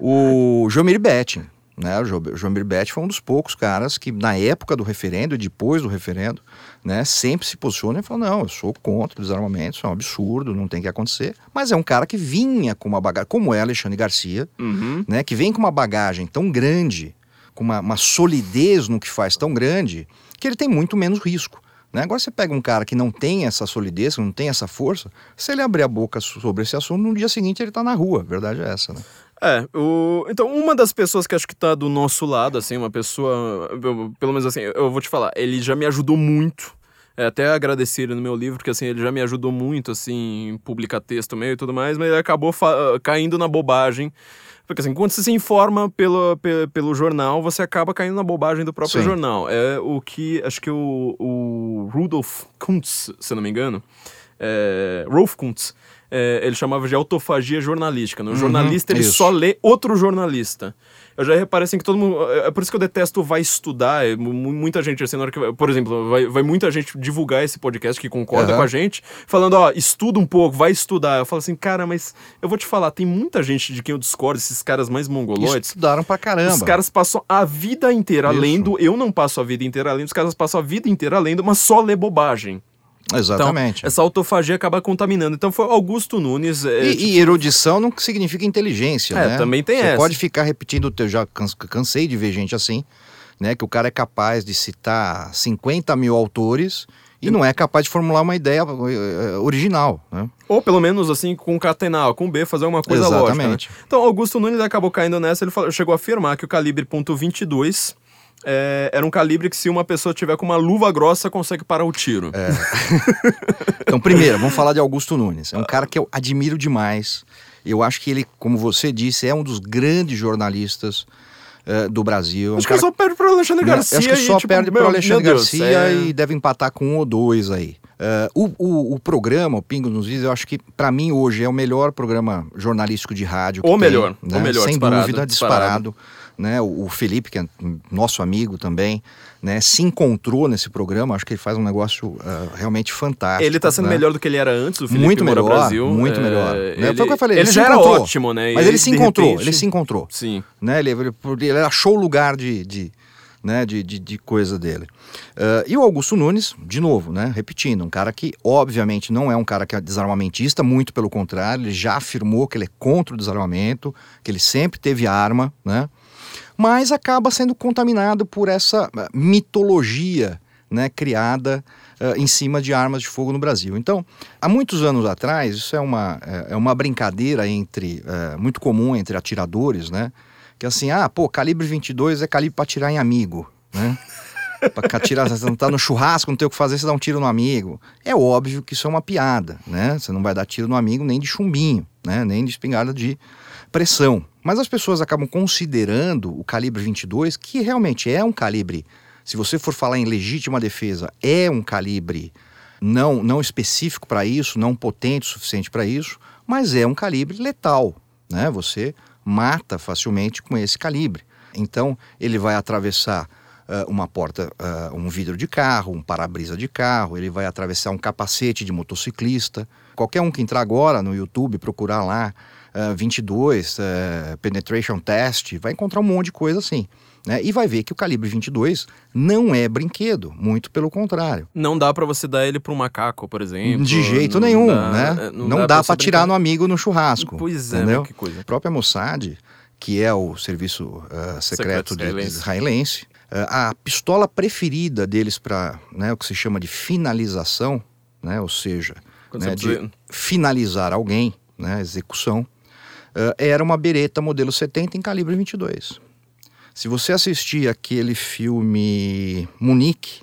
Speaker 3: O Jomir Betting, né? O o Jomir Betting foi um dos poucos caras que, na época do referendo e depois do referendo, né, sempre se posiciona e fala: não, eu sou contra o desarmamento, isso é um absurdo, não tem que acontecer. Mas é um cara que vinha com uma bagagem, como é Alexandre Garcia.
Speaker 1: Uhum.
Speaker 3: né, que vem com uma bagagem tão grande, com uma, uma solidez no que faz tão grande, que ele tem muito menos risco. Né? Agora você pega um cara que não tem essa solidez, que não tem essa força, se ele abrir a boca sobre esse assunto, no dia seguinte ele está na rua. A verdade é essa, né?
Speaker 1: É, o... então uma das pessoas que acho que tá do nosso lado, assim, uma pessoa, eu- pelo menos assim, eu vou te falar, ele já me ajudou muito, é, até agradecer ele no meu livro, porque assim, ele já me ajudou muito, assim, em publicar texto meio e tudo mais, mas ele acabou fa- caindo na bobagem, porque assim, quando você se informa pelo, pe- pelo jornal, você acaba caindo na bobagem do próprio
Speaker 3: Sim.
Speaker 1: jornal. É o que, acho que o, o Rudolf Kuntz, se eu não me engano, é, Rolf Kuntz, é, ele chamava de autofagia jornalística. né? O jornalista, ele
Speaker 3: isso.
Speaker 1: só lê outro jornalista. Eu já reparei assim que todo mundo. É por isso que eu detesto vai estudar. é, mu- muita gente, assim, na hora que. vai- Por exemplo, vai, vai muita gente divulgar esse podcast que concorda
Speaker 3: Aham.
Speaker 1: com a gente, falando, ó, estuda um pouco, vai estudar. Eu falo assim, cara, mas eu vou te falar, tem muita gente de quem eu discordo, esses caras mais mongoloides.
Speaker 3: Estudaram pra caramba.
Speaker 1: Os caras passam a vida inteira
Speaker 3: Isso.
Speaker 1: lendo, eu não passo a vida inteira lendo, os caras passam a vida inteira lendo, mas só lê bobagem.
Speaker 3: Exatamente.
Speaker 1: Então, essa autofagia acaba contaminando. Então foi Augusto Nunes. é,
Speaker 3: E, e erudição não significa inteligência,
Speaker 1: É,
Speaker 3: né?
Speaker 1: também tem
Speaker 3: Você
Speaker 1: essa.
Speaker 3: pode ficar repetindo o teu. Já cans- cansei de ver gente assim, né? Que o cara é capaz de citar 50 mil autores e não é capaz de formular uma ideia eh, original, né?
Speaker 1: Ou pelo menos assim, concatenar, com B, fazer uma coisa
Speaker 3: Exatamente.
Speaker 1: lógica. né? Então, Augusto Nunes acabou caindo nessa, ele falou- chegou a afirmar que o calibre .22 é, era um calibre que se uma pessoa tiver com uma luva grossa, consegue parar o tiro.
Speaker 3: É. Então, primeiro, vamos falar de Augusto Nunes. É um cara que eu admiro demais. Eu acho que ele, como você disse, é um dos grandes jornalistas eh, do Brasil. É um
Speaker 1: Acho que ele
Speaker 3: cara
Speaker 1: só perde pro Alexandre? Garcia.
Speaker 3: Acho que
Speaker 1: e,
Speaker 3: só
Speaker 1: tipo,
Speaker 3: perde pro Alexandre
Speaker 1: Deus,
Speaker 3: Garcia
Speaker 1: é-
Speaker 3: e deve empatar com um ou dois aí. Eh, o, o, o programa, o Pingo nos Is, eu acho que pra mim hoje é o melhor programa jornalístico de rádio. que
Speaker 1: O
Speaker 3: tem,
Speaker 1: melhor,
Speaker 3: né?
Speaker 1: o melhor,
Speaker 3: Sem
Speaker 1: disparado,
Speaker 3: dúvida, disparado. Né? O, o Felipe, que é nosso amigo também, né? se encontrou nesse programa. Acho que ele faz um negócio ah, realmente fantástico.
Speaker 1: Ele tá sendo
Speaker 3: né?
Speaker 1: melhor do que ele era antes, o Felipe
Speaker 3: muito melhor,
Speaker 1: Brasil.
Speaker 3: muito
Speaker 1: É,
Speaker 3: melhor. Né?
Speaker 1: Ele,
Speaker 3: Foi o que eu falei.
Speaker 1: ele
Speaker 3: se
Speaker 1: já era ótimo, né?
Speaker 3: Mas ele se
Speaker 1: de
Speaker 3: encontrou,
Speaker 1: repente-
Speaker 3: ele se encontrou.
Speaker 1: Sim.
Speaker 3: Né? Ele, ele, ele achou o lugar de, de, né? de, de, de coisa dele. Ah, e o Augusto Nunes, de novo, né? repetindo, um cara que obviamente não é um cara que é desarmamentista, muito pelo contrário, ele já afirmou que ele é contra o desarmamento, que ele sempre teve arma, né? Mas acaba sendo contaminado por essa ah, mitologia né, criada ah, em cima de armas de fogo no Brasil. Então, há muitos anos atrás, isso é uma, é é uma brincadeira entre eh, muito comum entre atiradores, né? Que assim, ah, pô, calibre 22 é calibre para atirar em amigo, né? Pra atirar, você não tá no churrasco, não tem o que fazer, você dá um tiro no amigo. É óbvio que isso é uma piada, né? Você não vai dar tiro no amigo nem de chumbinho, né? Nem de espingarda de pressão. Mas as pessoas acabam considerando o calibre 22, que realmente é um calibre, se você for falar em legítima defesa, é um calibre não, não específico para isso, não potente o suficiente para isso, mas é um calibre letal, né? Você mata facilmente com esse calibre. Então, ele vai atravessar ah, uma porta, ah, um vidro de carro, um para-brisa de carro, ele vai atravessar um capacete de motociclista. Qualquer um que entrar agora no YouTube, procurar lá ah, 22, eh, Penetration Test, vai encontrar um monte de coisa assim. Né? E vai ver que o calibre 22 não é brinquedo, muito pelo contrário.
Speaker 1: Não dá pra você dar ele pra um macaco, por exemplo.
Speaker 3: De jeito
Speaker 1: Não
Speaker 3: nenhum,
Speaker 1: dá-
Speaker 3: né?
Speaker 1: é,
Speaker 3: Não, dá,
Speaker 1: pra
Speaker 3: pra
Speaker 1: você
Speaker 3: tirar no amigo no churrasco.
Speaker 1: Pois é,
Speaker 3: entendeu?
Speaker 1: que coisa.
Speaker 3: A própria Mossad, que é o serviço ah, secreto
Speaker 1: Secreto
Speaker 3: de-
Speaker 1: israelense.
Speaker 3: israelense, ah, a pistola preferida deles para né, o que se chama de finalização, né, ou seja, né, de finalizar alguém, né, execução, era uma bereta modelo 70 em calibre 22. Se você assistir aquele filme Munique,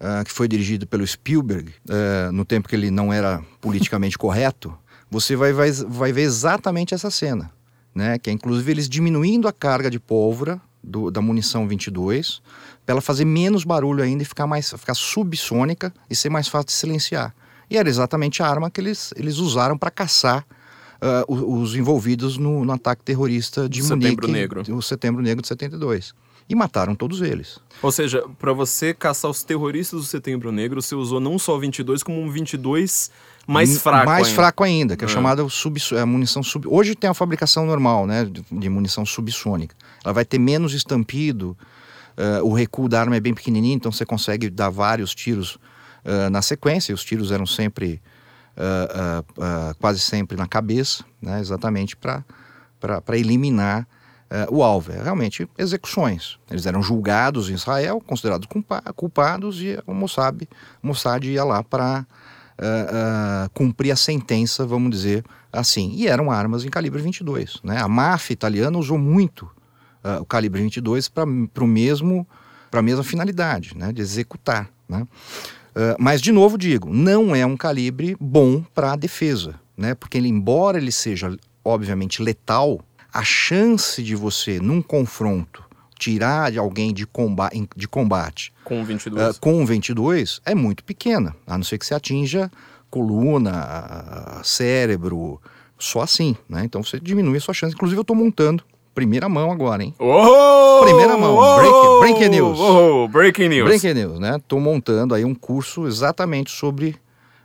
Speaker 3: ah, que foi dirigido pelo Spielberg, ah, no tempo que ele não era politicamente correto, você vai, vai, vai ver exatamente essa cena. Né? Que é inclusive eles diminuindo a carga de pólvora do- da munição 22, para ela fazer menos barulho ainda e ficar, mais, ficar subsônica e ser mais fácil de silenciar. E era exatamente a arma que eles, eles usaram para caçar o- os envolvidos no, no ataque terrorista de
Speaker 1: Do
Speaker 3: Munique,
Speaker 1: Setembro Negro.
Speaker 3: o Setembro Negro de 72. E mataram todos eles.
Speaker 1: Ou seja, pra você caçar os terroristas do Setembro Negro, você usou não só o 22, como um 22 mais
Speaker 3: M-
Speaker 1: fraco.
Speaker 3: Mais
Speaker 1: ainda.
Speaker 3: fraco ainda, que é,
Speaker 1: É.
Speaker 3: chamada sub, é, munição sub. Hoje tem a fabricação normal, né, de, munição subsônica. Ela vai ter menos estampido, eh, o recuo da arma é bem pequenininho, então você consegue dar vários tiros eh, na sequência. E os tiros eram sempre, ah, ah, quase sempre na cabeça, né, exatamente para eliminar eh, o alvo. É realmente execuções. Eles eram julgados em Israel, considerados culpa- culpados, e o Mossad, Mossad ia lá para cumprir a sentença, vamos dizer assim. E eram armas em calibre 22. Né? A máfia italiana usou muito o calibre 22 para o mesmo para a mesma finalidade, né? de executar. Né? Ah, mas de novo digo, não é um calibre bom para a defesa, né? Porque ele, embora ele seja obviamente letal, a chance de você num confronto tirar de alguém de combate, de combate
Speaker 1: Com o 22.
Speaker 3: ah, com o 22 é muito pequena, a não ser que você atinja coluna, cérebro, só assim, né? Então você diminui a sua chance. Inclusive eu estou montando primeira mão agora, hein?
Speaker 1: Oh!
Speaker 3: Primeira mão, break- breaking news.
Speaker 1: Oh, breaking news.
Speaker 3: Breaking News, né? Estou montando aí um curso exatamente sobre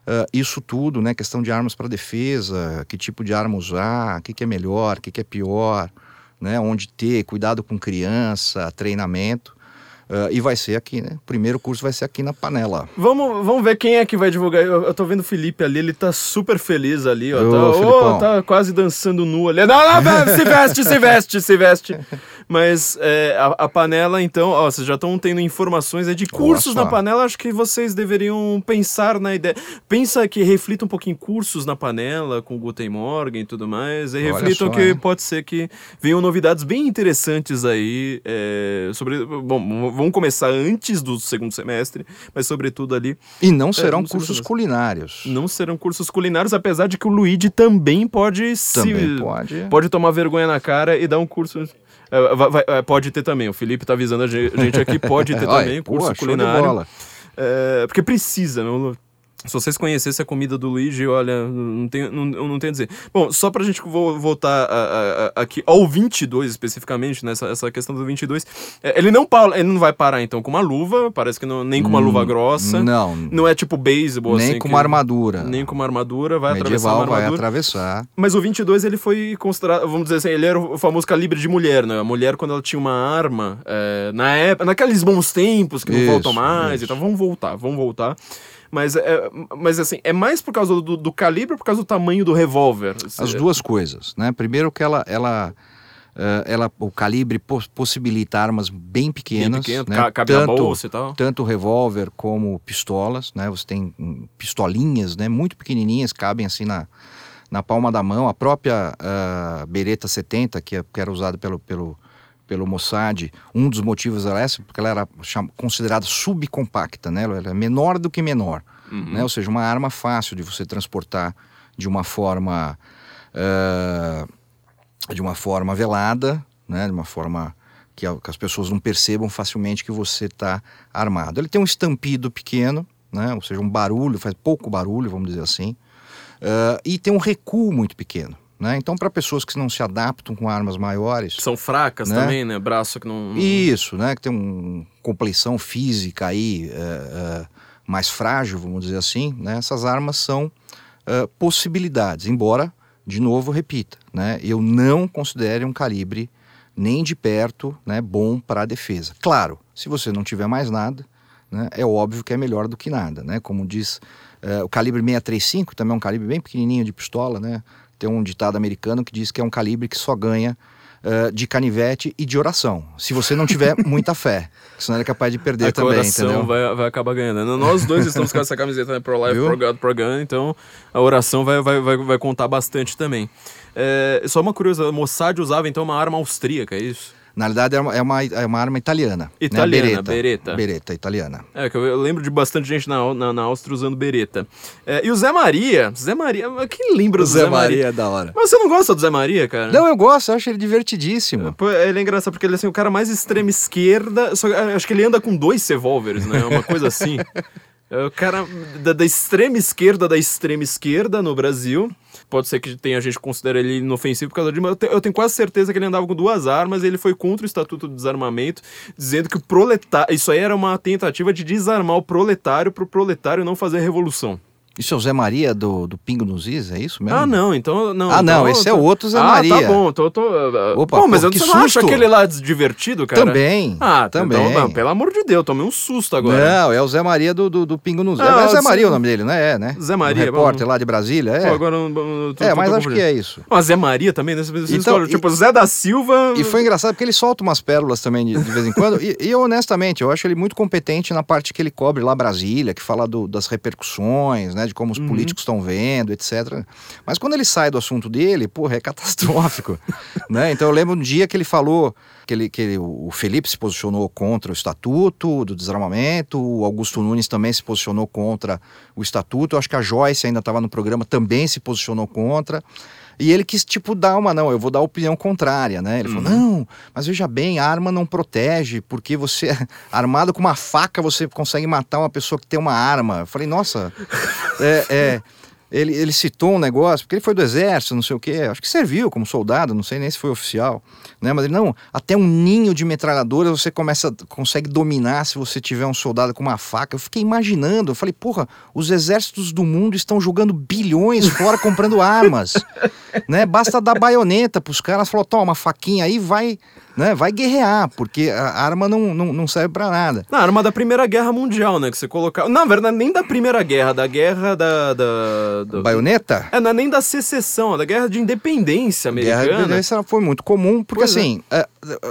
Speaker 3: ah, isso tudo, né? Questão de armas para defesa, que tipo de arma usar, o que, que é melhor, o que, que é pior, né? Onde ter, cuidado com criança, treinamento. Ah, e vai ser aqui, né? O primeiro curso vai ser aqui na panela.
Speaker 1: Vamos, vamos ver quem é que vai divulgar. Eu, eu tô vendo o Felipe ali, ele tá super feliz ali, ó.
Speaker 3: Ô,
Speaker 1: tá, tá quase dançando nu ali. Não, não, se veste, se veste, se veste. Mas é, a, a panela, então, ó, vocês já estão tendo informações aí de cursos
Speaker 3: só.
Speaker 1: na panela. Acho que vocês deveriam pensar na ideia. Pensa que reflita um pouquinho cursos na panela com Guten Morgen e tudo mais. E
Speaker 3: Olha
Speaker 1: reflitam
Speaker 3: só,
Speaker 1: que
Speaker 3: hein?
Speaker 1: pode ser que venham novidades bem interessantes aí. é, sobre, bom, vamos começar antes do segundo semestre, mas sobretudo ali
Speaker 3: E não serão
Speaker 1: não sei
Speaker 3: cursos culinários.
Speaker 1: não serão cursos culinários, apesar de que o Luigi também pode
Speaker 3: Também
Speaker 1: se
Speaker 3: pode.
Speaker 1: pode tomar vergonha na cara e dar um curso. é, vai- vai- é, pode ter também. O Felipe tá avisando a ge- gente aqui, pode ter também
Speaker 3: pô,
Speaker 1: curso
Speaker 3: de
Speaker 1: culinário. É, porque precisa, meu. Se vocês conhecessem a comida do Luigi, olha, não tenho, não, eu não tenho a dizer. Bom, só pra gente vo- voltar a- a- a- aqui ao 22 especificamente, nessa essa questão do 22, é, ele não, pa- ele não vai parar então com uma luva, parece que não, nem com uma luva grossa.
Speaker 3: Hum, Não,
Speaker 1: Não é tipo beisebol,
Speaker 3: nem
Speaker 1: assim.
Speaker 3: com
Speaker 1: que-
Speaker 3: uma armadura.
Speaker 1: Nem com uma armadura, vai atravessar
Speaker 3: Medieval
Speaker 1: uma
Speaker 3: vai
Speaker 1: armadura.
Speaker 3: atravessar.
Speaker 1: Mas o 22 ele foi considerado, vamos dizer assim, ele era o famoso calibre de mulher, né? A mulher quando ela tinha uma arma, é, na época, naqueles bons tempos que não
Speaker 3: Isso,
Speaker 1: voltam mais
Speaker 3: isso.
Speaker 1: e tal, vamos voltar, vamos voltar. Mas, é, mas assim, é mais por causa do, do calibre ou por causa do tamanho do revólver?
Speaker 3: As duas coisas, né? Primeiro que ela, ela, eh, ela o calibre pos- possibilita armas bem pequenas,
Speaker 1: pequeno,
Speaker 3: né?
Speaker 1: ca- cabe
Speaker 3: tanto,
Speaker 1: bolsa e tal.
Speaker 3: tanto revólver como pistolas, né? Você tem hum, pistolinhas, né? Muito pequenininhas, cabem assim na, na palma da mão. A própria ah, Beretta 70, que, é- que era usada pelo, pelo, pelo Mossad, um dos motivos era essa, porque ela era considerada subcompacta, né? Ela é menor do que menor, né? Ou seja, uma arma fácil de você transportar de uma forma ah, de uma forma velada, né? De uma forma que, as pessoas não percebam facilmente que você está armado. Ele tem um estampido pequeno, né? Ou seja, um barulho, faz pouco barulho, vamos dizer assim, Ah, e tem um recuo muito pequeno. Né? Então, para pessoas que não se adaptam com armas maiores,
Speaker 1: Que são fracas
Speaker 3: Né?
Speaker 1: também, né? Braço que não.
Speaker 3: isso, né? Que tem uma compleição física aí é, é, mais frágil, vamos dizer assim, né? Essas armas são é, possibilidades, embora, de novo, repita, né? Eu não considere um calibre nem de perto, né? Bom para a defesa. Claro, se você não tiver mais nada, né? É óbvio que é melhor do que nada, né? Como diz o calibre 635, também é um calibre bem pequenininho de pistola, né? Tem um ditado americano que diz que é um calibre que só ganha eh, de canivete e de oração. Se você não tiver muita fé, senão ele é capaz de perder
Speaker 1: a
Speaker 3: também,
Speaker 1: oração
Speaker 3: entendeu?
Speaker 1: vai, vai acabar ganhando. Nós dois estamos com essa camiseta né, Pro Life,
Speaker 3: Viu?
Speaker 1: Pro God, Pro Gun, então a oração vai, vai, vai, vai contar bastante também. É, só uma curiosidade, Mossad usava então uma arma austríaca, é isso?
Speaker 3: Na realidade, é uma, é uma, é uma arma italiana.
Speaker 1: Italiana,
Speaker 3: né? Beretta.
Speaker 1: Beretta.
Speaker 3: Beretta, italiana.
Speaker 1: É, que eu, eu lembro de bastante gente na, na, na Áustria usando bereta. É, e o Zé Maria, Zé Maria, quem lembra do Zé, Maria?
Speaker 3: é da hora.
Speaker 1: Mas você não gosta do Zé Maria, cara?
Speaker 3: Não, eu gosto, eu acho ele divertidíssimo.
Speaker 1: Pô, Ele é engraçado porque ele é assim, o cara mais extrema esquerda, só ah, acho que ele anda com dois revólveres, né? Uma coisa assim. É o cara da, da extrema esquerda da extrema esquerda no Brasil. Pode ser que tenha gente que considere ele inofensivo por causa disso, mas eu, te- eu tenho quase certeza que ele andava com duas armas ele foi contra o Estatuto do Desarmamento, dizendo que o proletário. Isso aí era uma tentativa de desarmar o proletário para o proletário não fazer revolução.
Speaker 3: Isso é o Zé Maria do, do Pingo nos Is, é isso mesmo?
Speaker 1: Ah, não, então. Não,
Speaker 3: Ah, não,
Speaker 1: então-
Speaker 3: esse é o outro Zé
Speaker 1: ah,
Speaker 3: Maria.
Speaker 1: tá bom, tô. tô uh,
Speaker 3: Opa,
Speaker 1: pô, mas
Speaker 3: pô,
Speaker 1: eu não
Speaker 3: susto.
Speaker 1: aquele lá divertido, cara?
Speaker 3: Também,
Speaker 1: Ah,
Speaker 3: também.
Speaker 1: Então, não, pelo amor de Deus, tomei um susto agora.
Speaker 3: Não, é o Zé Maria do, do, do Pingo nos Is.
Speaker 1: Ah,
Speaker 3: é Zé
Speaker 1: Zé-
Speaker 3: Maria o nome dele, né? É, né?
Speaker 1: Zé Maria,
Speaker 3: O repórter
Speaker 1: vamos-
Speaker 3: lá de Brasília, é.
Speaker 1: Pô, agora eu não- eu tô-
Speaker 3: é,
Speaker 1: tô-
Speaker 3: mas
Speaker 1: tô
Speaker 3: acho que é isso.
Speaker 1: Mas Zé Maria também, né? Você
Speaker 3: Então,
Speaker 1: escolhe,
Speaker 3: e-
Speaker 1: tipo, Zé da Silva.
Speaker 3: E foi engraçado porque ele solta umas pérolas também de, de vez em quando. E, e eu, honestamente, eu acho ele muito competente na parte que ele cobre lá Brasília, que fala do- das repercussões, né? De como os políticos estão vendo, etc. Mas quando ele sai do assunto dele, porra, é catastrófico. né? Então eu lembro um dia que ele falou que, ele, que ele- o Felipe se posicionou contra o estatuto do desarmamento, o Augusto Nunes também se posicionou contra o estatuto. Eu acho que a Joyce ainda estava no programa, também se posicionou contra. E ele quis, tipo, dar uma, não, eu vou dar a opinião contrária, né? Ele falou, não, mas veja bem, a arma não protege, porque você, armado com uma faca, você consegue matar uma pessoa que tem uma arma. Eu falei, nossa, é, é, ele, ele citou um negócio, porque ele foi do exército, não sei o quê, acho que serviu como soldado, não sei nem se foi oficial, né? Mas ele, não, até um ninho de metralhadora você começa, consegue dominar se você tiver um soldado com uma faca. Eu fiquei imaginando, eu falei, porra, os exércitos do mundo estão jogando bilhões fora comprando armas, né? Basta dar baioneta pros caras, falou, toma uma faquinha aí, vai né? Vai guerrear, porque a arma não, não, não serve para nada.
Speaker 1: Na arma da Primeira Guerra Mundial, né? Que você colocava. Na verdade, nem da Primeira Guerra, da guerra da. da, da...
Speaker 3: Baioneta?
Speaker 1: É, não é nem da secessão, é da guerra de independência americana.
Speaker 3: Guerra de independência foi muito comum, porque
Speaker 1: Pois é.
Speaker 3: assim, é,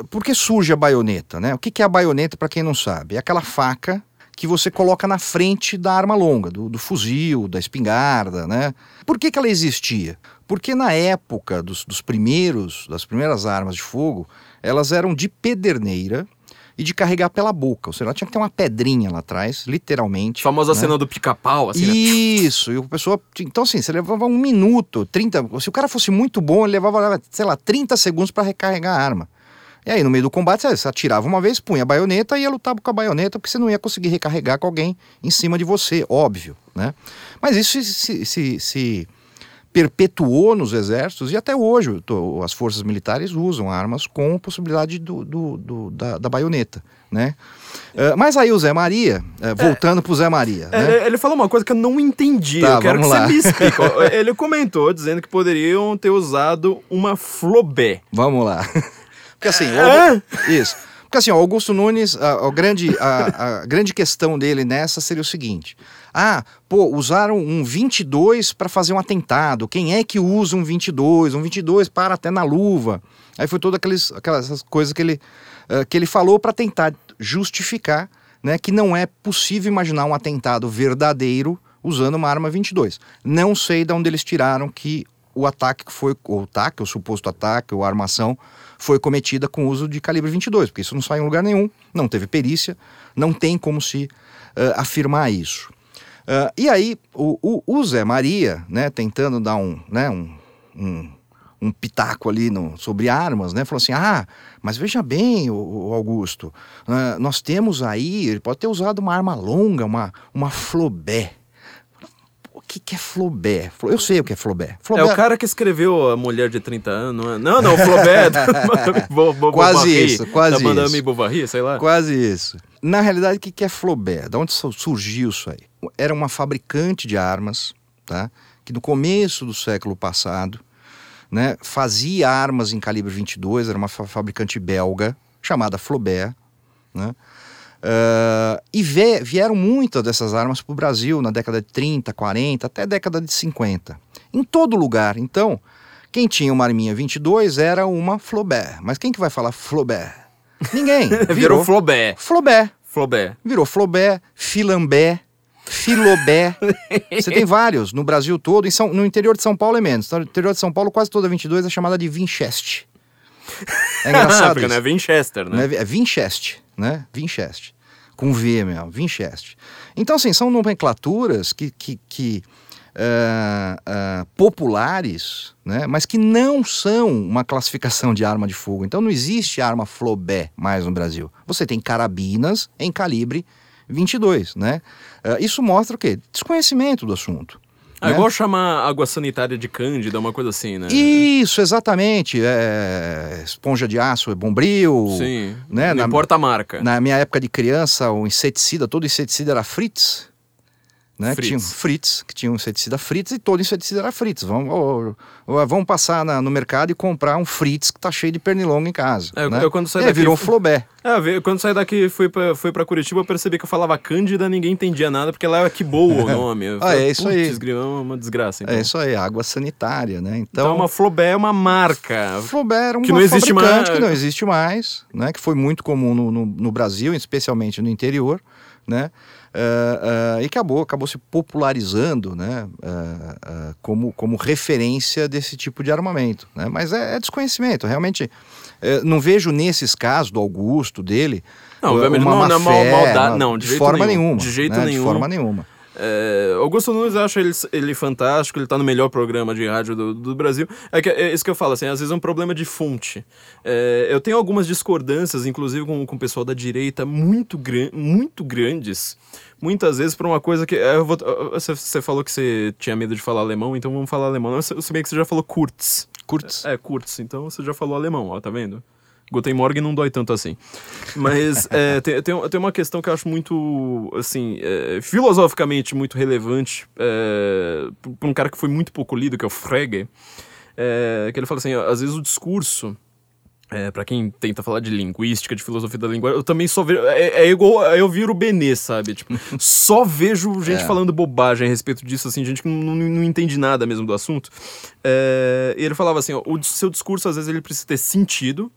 Speaker 3: por que surge a baioneta, né? O que que é a baioneta, para quem não sabe? É aquela faca que você coloca na frente da arma longa, do, do fuzil, da espingarda, né? Por que, que ela existia? Porque na época dos, dos primeiros, das primeiras armas de fogo, elas eram de pederneira e de carregar pela boca. Ou seja, ela tinha que ter uma pedrinha lá atrás, literalmente.
Speaker 1: Famosa
Speaker 3: né?
Speaker 1: cena do pica-pau, assim, né?
Speaker 3: Isso, e o pessoa. Então, assim, você levava um minuto, 30. Se o cara fosse muito bom, ele levava, sei lá, 30 segundos para recarregar a arma. E aí, no meio do combate, você- atirava uma vez, punha a baioneta e ia lutar com a baioneta, porque você não ia conseguir recarregar com alguém em cima de você, óbvio, né? Mas isso se, se- se perpetuou nos exércitos e até hoje to- as forças militares usam armas com possibilidade do, do- do- da, da baioneta, né? Eh, mas aí o Zé Maria, eh, voltando pro Zé Maria,
Speaker 1: É,
Speaker 3: né?
Speaker 1: Ele falou uma coisa que eu não entendi.
Speaker 3: Tá,
Speaker 1: eu quero que
Speaker 3: vamos
Speaker 1: você
Speaker 3: lá.
Speaker 1: me explique. Ele comentou dizendo que poderiam ter usado uma flobé.
Speaker 3: Vamos lá. Porque assim, isso. Porque assim, o Augusto Nunes, a, a grande, a, a grande questão dele nessa seria o seguinte: ah, pô, usaram um 22 para fazer um atentado. Quem é que usa um 22? Um 22 para até na luva. Aí foi todas aqueles, aquelas coisas que ele, ah, que ele falou para tentar justificar né, que não é possível imaginar um atentado verdadeiro usando uma arma 22. Não sei de onde eles tiraram que o ataque que foi, o ataque, o suposto ataque, ou armação, foi cometida com uso de calibre 22, porque isso não sai em lugar nenhum, não teve perícia, não tem como se eh, afirmar isso. Ah, e aí, o, o- o Zé Maria, né, tentando dar um, né, um, um, um pitaco ali no- sobre armas, né, falou assim: ah, mas veja bem, o, Augusto, ah, nós temos aí, ele pode ter usado uma arma longa, uma, uma flobé. O que, que é flobé? Flo- Eu sei o que é flobé.
Speaker 1: É
Speaker 3: Flobé
Speaker 1: o cara que escreveu A Mulher de 30 Anos, não é? Não, o Flobé. da- Bo- Bo-
Speaker 3: Quase
Speaker 1: Bovary,
Speaker 3: isso, quase
Speaker 1: Da Madame
Speaker 3: isso.
Speaker 1: Bovary, sei lá.
Speaker 3: Quase isso. Na realidade, o que que é Flaubert? De onde su- surgiu isso aí? Era uma fabricante de armas, tá? Que no começo do século passado, né, fazia armas em calibre 22, era uma fa- fabricante belga chamada Flaubert, né? Ah, e vieram muitas dessas armas para o Brasil na década de 30, 40, até década de 50. Em todo lugar. Então, quem tinha uma arminha 22 era uma Flaubert. Mas quem que vai falar Flaubert? Ninguém.
Speaker 1: Virou Flobé.
Speaker 3: Flaubert.
Speaker 1: Flobé.
Speaker 3: Virou Flaubert, Filambé, Filobé. Você tem vários no Brasil todo. Em São- no interior de São Paulo é menos. No interior de São Paulo, quase toda 22 é chamada de Winchester. É engraçado
Speaker 1: Porque
Speaker 3: isso.
Speaker 1: não é Winchester, né?
Speaker 3: Né? É Winchester, né? Winchester. Com V mesmo, Winchester. Então, assim, são nomenclaturas que, que, que, ah, ah, populares, né? mas que não são uma classificação de arma de fogo. Então, não existe arma Flobé mais no Brasil. Você tem carabinas em calibre 22, né? Ah, isso mostra o quê? Desconhecimento do assunto.
Speaker 1: É
Speaker 3: né?
Speaker 1: igual chamar água sanitária de Cândida, uma coisa assim, né?
Speaker 3: Isso, exatamente. É, esponja de aço é bombril.
Speaker 1: Sim.
Speaker 3: né,
Speaker 1: Não
Speaker 3: na-
Speaker 1: importa a marca.
Speaker 3: Na minha época de criança, o inseticida, todo inseticida era Fritz. Né? Que
Speaker 1: Fritz.
Speaker 3: tinha um Fritz, que tinha um inseticida Fritz e todo inseticida era Fritz. Vamos, ó, ó, vamos passar na- no mercado e comprar um Fritz que tá cheio de pernilongo em casa.
Speaker 1: É,
Speaker 3: né?
Speaker 1: eu quando saí
Speaker 3: É,
Speaker 1: daqui-
Speaker 3: virou um Flobé.
Speaker 1: É, quando saí daqui fui pra, fui pra Curitiba, eu percebi que eu falava Cândida, ninguém entendia nada, porque lá é que boa o nome.
Speaker 3: Ah,
Speaker 1: falei,
Speaker 3: é isso aí.
Speaker 1: "Putz, grilo, é uma desgraça. Então,
Speaker 3: É isso aí, água sanitária, né?
Speaker 1: então
Speaker 3: Então,
Speaker 1: uma Flobé é uma marca.
Speaker 3: Flaubert era uma
Speaker 1: que não existe mais.
Speaker 3: que não existe mais, né? Que foi muito comum no, no, no Brasil, especialmente no interior, né? Ah, e acabou, acabou se popularizando, né? Ah, como, como referência desse tipo de armamento, né? Mas é, é desconhecimento, realmente. eh, não vejo nesses casos do Augusto dele
Speaker 1: Não,
Speaker 3: uma
Speaker 1: não,
Speaker 3: má
Speaker 1: não é mal-
Speaker 3: fé,
Speaker 1: maldade, não, de
Speaker 3: de, forma
Speaker 1: nenhum,
Speaker 3: nenhuma,
Speaker 1: de jeito
Speaker 3: né?
Speaker 1: nenhum.
Speaker 3: de forma nenhuma.
Speaker 1: É, Augusto Nunes eu acho ele, ele fantástico, ele tá no melhor programa de rádio do, do Brasil. É, que, é isso que eu falo, assim, às vezes é um problema de fonte. É, eu tenho algumas discordâncias, inclusive com, com o pessoal da direita, muito, gran, muito grandes. Muitas vezes por uma coisa que. é, vou- você, falou que você tinha medo de falar alemão, então vamos falar alemão. Eu se se bem que você já falou Kurtz.
Speaker 3: Kurtz.
Speaker 1: É, Kurtz, então você já falou alemão, ó, tá vendo? Guten Morgen não dói tanto assim. Mas é, tem, tem, tem uma questão que eu acho muito, assim, é, filosoficamente muito relevante é, para um cara que foi muito pouco lido, que é o Frege, é, que ele fala assim, às vezes o discurso É, para quem tenta falar de linguística, de filosofia da língua, eu também só vejo. É, é igual eu viro o Benê, sabe? Tipo, só vejo gente
Speaker 3: É.
Speaker 1: falando bobagem a respeito disso, assim, gente que não, não, não entende nada mesmo do assunto. É, e ele falava assim: ó, o seu discurso às vezes ele precisa ter sentido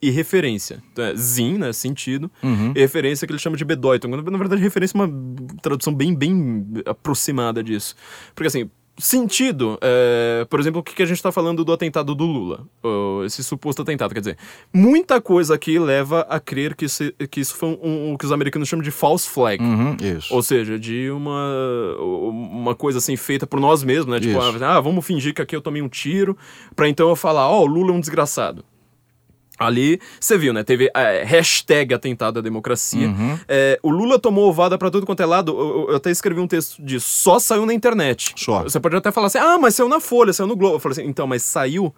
Speaker 1: e referência. Então, é zin, né? Sentido. E referência que ele chama de bedoito. Na verdade, referência é uma tradução bem, bem aproximada disso. Porque assim. Sentido, é, por exemplo, o que a gente tá falando do atentado do Lula, esse suposto atentado, quer dizer, muita coisa aqui leva a crer que, se- que isso foi um, um- que os americanos chamam de false flag,
Speaker 3: Uhum, isso.
Speaker 1: ou seja, de uma, uma coisa assim feita por nós mesmos, né? Tipo,
Speaker 3: Isso.
Speaker 1: ah, vamos fingir que aqui eu tomei um tiro, pra então eu falar, ó, o Lula é um desgraçado. Ali, você viu, né? Teve é, hashtag atentado à democracia.
Speaker 3: Uhum.
Speaker 1: É, o Lula tomou ovada pra tudo quanto é lado. Eu, eu- eu até escrevi um texto disso. Só saiu na internet.
Speaker 3: Só.
Speaker 1: Você pode até falar assim, ah, mas saiu na Folha, saiu no Globo. Eu falei assim, então, mas saiu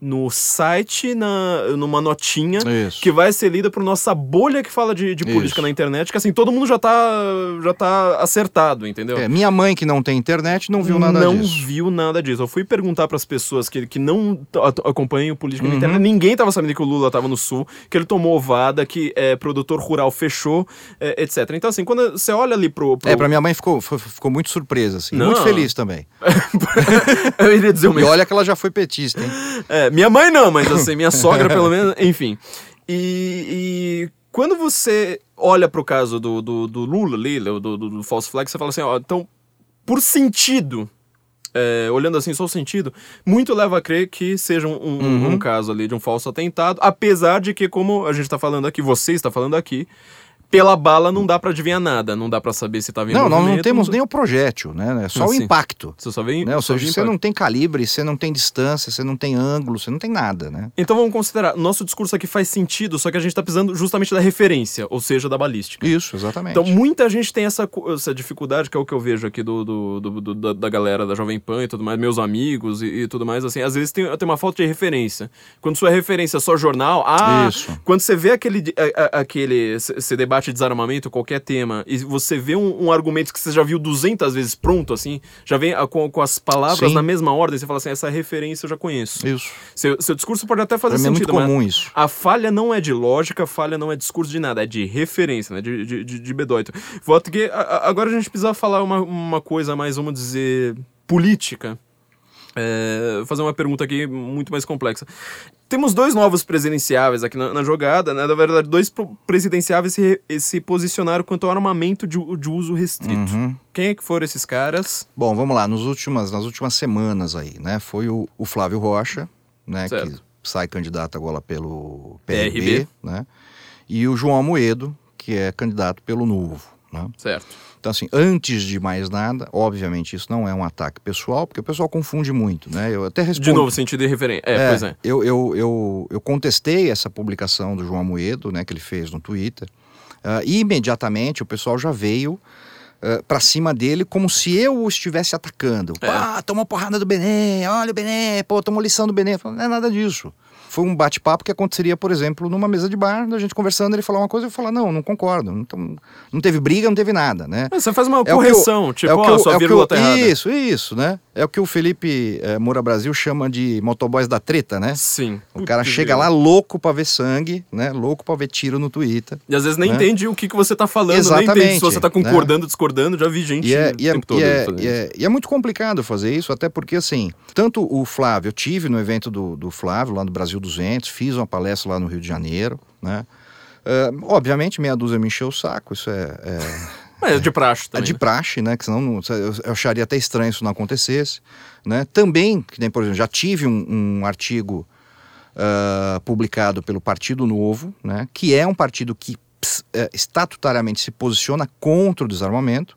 Speaker 1: no site, na, numa notinha,
Speaker 3: Isso.
Speaker 1: que vai ser lida por nossa bolha que fala de, de política
Speaker 3: Isso.
Speaker 1: na internet, que assim, todo mundo já tá, já tá acertado, entendeu?
Speaker 3: É, minha mãe, que não tem internet, não viu nada
Speaker 1: não
Speaker 3: disso.
Speaker 1: viu nada disso. Eu fui perguntar pras pessoas que, que não acompanham política
Speaker 3: Uhum.
Speaker 1: na internet. Ninguém tava sabendo que o Lula tava no sul, que ele tomou ovada, que é, produtor rural fechou, é, etc. Então, assim, quando você olha ali pro. pro...
Speaker 3: É, pra minha mãe ficou, ficou muito surpresa, assim.
Speaker 1: Não.
Speaker 3: Muito feliz também.
Speaker 1: Eu iria dizer o
Speaker 3: E
Speaker 1: mesmo.
Speaker 3: olha que ela já foi petista, hein?
Speaker 1: É, minha mãe não, mas assim, minha sogra pelo menos, enfim. E, e quando você olha pro caso do, do, do Lula ali, do, do, do false flag, você fala assim, ó, então, por sentido, é, olhando assim só o sentido, muito leva a crer que seja um, um-
Speaker 3: Uhum.
Speaker 1: um caso ali de um falso atentado, apesar de que, como a gente tá falando aqui, você está falando aqui, pela bala não dá pra adivinhar nada, não dá pra saber se tá vindo
Speaker 3: Não, nós não temos nem o projétil, né? É só o
Speaker 1: Assim.
Speaker 3: impacto.
Speaker 1: Você só vem...
Speaker 3: Né? Ou seja, você não tem calibre, você não tem distância, você não tem ângulo, você não tem nada, né?
Speaker 1: Então vamos considerar, nosso discurso aqui faz sentido, só que a gente tá precisando justamente da referência, ou seja, da balística.
Speaker 3: Isso, exatamente.
Speaker 1: Então muita gente tem essa, essa dificuldade, que é o que eu vejo aqui do, do- do- do- da, da galera da Jovem Pan e tudo mais, meus amigos e, e tudo mais, assim, às vezes tem, tem uma falta de referência. Quando sua referência é só jornal, ah,
Speaker 3: Isso.
Speaker 1: quando você vê aquele, a- a- aquele, você debate desarmamento, qualquer tema, e você vê um, um argumento que você já viu 200 vezes pronto, assim, já vem a- com, com as palavras
Speaker 3: Sim.
Speaker 1: na mesma ordem, você fala assim, essa referência eu já conheço.
Speaker 3: Isso.
Speaker 1: Seu, seu discurso pode até fazer
Speaker 3: Pra mim é
Speaker 1: sentido,
Speaker 3: muito comum isso.
Speaker 1: a falha não é de lógica, a falha não é discurso de nada, é de referência, né? De, de, de, de bedoito. Voto que a- agora a gente precisa falar uma, uma coisa mais, vamos dizer, política. É, fazer uma pergunta aqui muito mais complexa. Temos dois novos presidenciáveis aqui na, na jogada, né? Na verdade, dois presidenciáveis se, se posicionaram quanto ao armamento de, de uso restrito.
Speaker 3: Uhum.
Speaker 1: Quem é que foram esses caras?
Speaker 3: Bom, vamos lá, nos últimas, nas últimas semanas aí, né? Foi o, o Flávio Rocha, né?
Speaker 1: Certo.
Speaker 3: Que sai candidato agora pelo PRB,
Speaker 1: PRB.
Speaker 3: né? E o João Amoedo, que é candidato pelo Novo, né?
Speaker 1: Certo.
Speaker 3: Então, assim, antes de mais nada, obviamente isso não é um ataque pessoal, porque o pessoal confunde muito, né? Eu até respondo.
Speaker 1: De novo, sentido e referência. É, pois é.
Speaker 3: Eu, eu, eu, eu contestei essa publicação do João Amoedo, né, que ele fez no Twitter, ah, e imediatamente o pessoal já veio ah, pra cima dele como se eu o estivesse atacando.
Speaker 1: É.
Speaker 3: Ah, tomou porrada do Benê, olha o Benê, pô, tomou lição do Benê. Não é nada disso. Foi um bate-papo que aconteceria, por exemplo, numa mesa de bar, a gente conversando, ele falar uma coisa e eu falar, não, não concordo. Não, tam- não teve briga, não teve nada, né?
Speaker 1: É, Você faz uma
Speaker 3: É o que eu-
Speaker 1: correção, tipo,
Speaker 3: é
Speaker 1: ó,
Speaker 3: eu-
Speaker 1: sua
Speaker 3: é
Speaker 1: vírgula
Speaker 3: eu-
Speaker 1: tá errada.
Speaker 3: Isso, isso, né? É o que o Felipe eh, Moura Brasil chama de motoboys da treta, né?
Speaker 1: Sim.
Speaker 3: O cara chega lá louco pra ver sangue, né? Louco pra ver tiro no Twitter.
Speaker 1: E às vezes nem
Speaker 3: né?
Speaker 1: entende o que, que você tá falando, nem
Speaker 3: Exatamente,
Speaker 1: entende se você tá concordando, discordando. Já vi gente
Speaker 3: E é,
Speaker 1: o
Speaker 3: e, é,
Speaker 1: tempo todo
Speaker 3: e, é, e, é, e é muito complicado fazer isso, até porque, assim, tanto o Flávio, eu tive no evento do, do Flávio, lá no Brasil 200, fiz uma palestra lá no Rio de Janeiro, né? Ah, obviamente, meia dúzia me encheu o saco, isso é, é,
Speaker 1: Mas é de praxe
Speaker 3: é
Speaker 1: também.
Speaker 3: de
Speaker 1: né?
Speaker 3: praxe, né? Que senão não- eu, acharia até estranho isso não acontecesse. Né? Também, que nem, por exemplo, já tive um, um artigo ah, publicado pelo Partido Novo, né? que é um partido que ps, eh, estatutariamente se posiciona contra o desarmamento.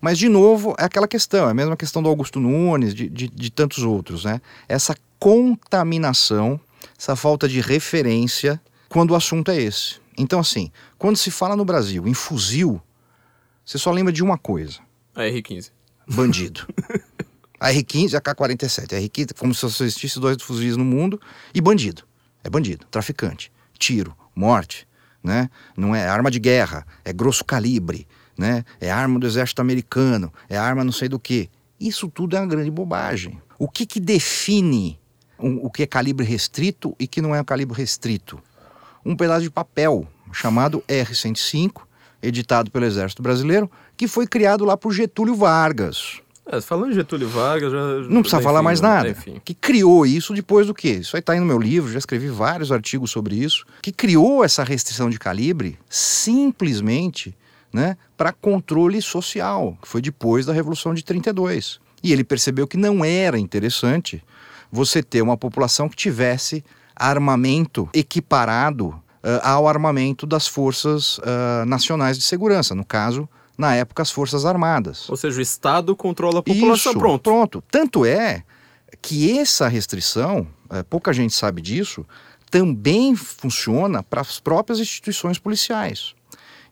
Speaker 3: Mas, de novo, é aquela questão, é a mesma questão do Augusto Nunes, de, de, de tantos outros, né? Essa contaminação, essa falta de referência quando o assunto é esse. Então, assim, quando se fala no Brasil em fuzil, você só lembra de uma coisa:
Speaker 1: A R15.
Speaker 3: bandido. A R15 e a K-47. A R15, como se só existisse dois fuzis no mundo, e bandido. É bandido, traficante, tiro, morte, né? Não é arma de guerra, é grosso calibre, né? É arma do exército americano, é arma não sei do que. Isso tudo é uma grande bobagem. O que que define um- o que é calibre restrito e que não é calibre restrito. Um pedaço de papel chamado R-105, editado pelo Exército Brasileiro, que foi criado lá por Getúlio Vargas.
Speaker 1: É, falando de Getúlio Vargas, já.
Speaker 3: Não precisa
Speaker 1: enfim,
Speaker 3: falar mais
Speaker 1: né?
Speaker 3: nada.
Speaker 1: Enfim.
Speaker 3: Que criou isso depois do quê? Isso aí está aí no meu livro, já escrevi vários artigos sobre isso. Que criou essa restrição de calibre simplesmente né, para controle social, que foi depois da Revolução de 32. E ele percebeu que não era interessante você ter uma população que tivesse armamento equiparado ao armamento das forças ah, nacionais de segurança, no caso, na época, as Forças Armadas.
Speaker 1: Ou seja, o Estado controla a população.
Speaker 3: Isso,
Speaker 1: pronto.
Speaker 3: Pronto. Tanto é que essa restrição, eh, pouca gente sabe disso, também funciona para as próprias instituições policiais.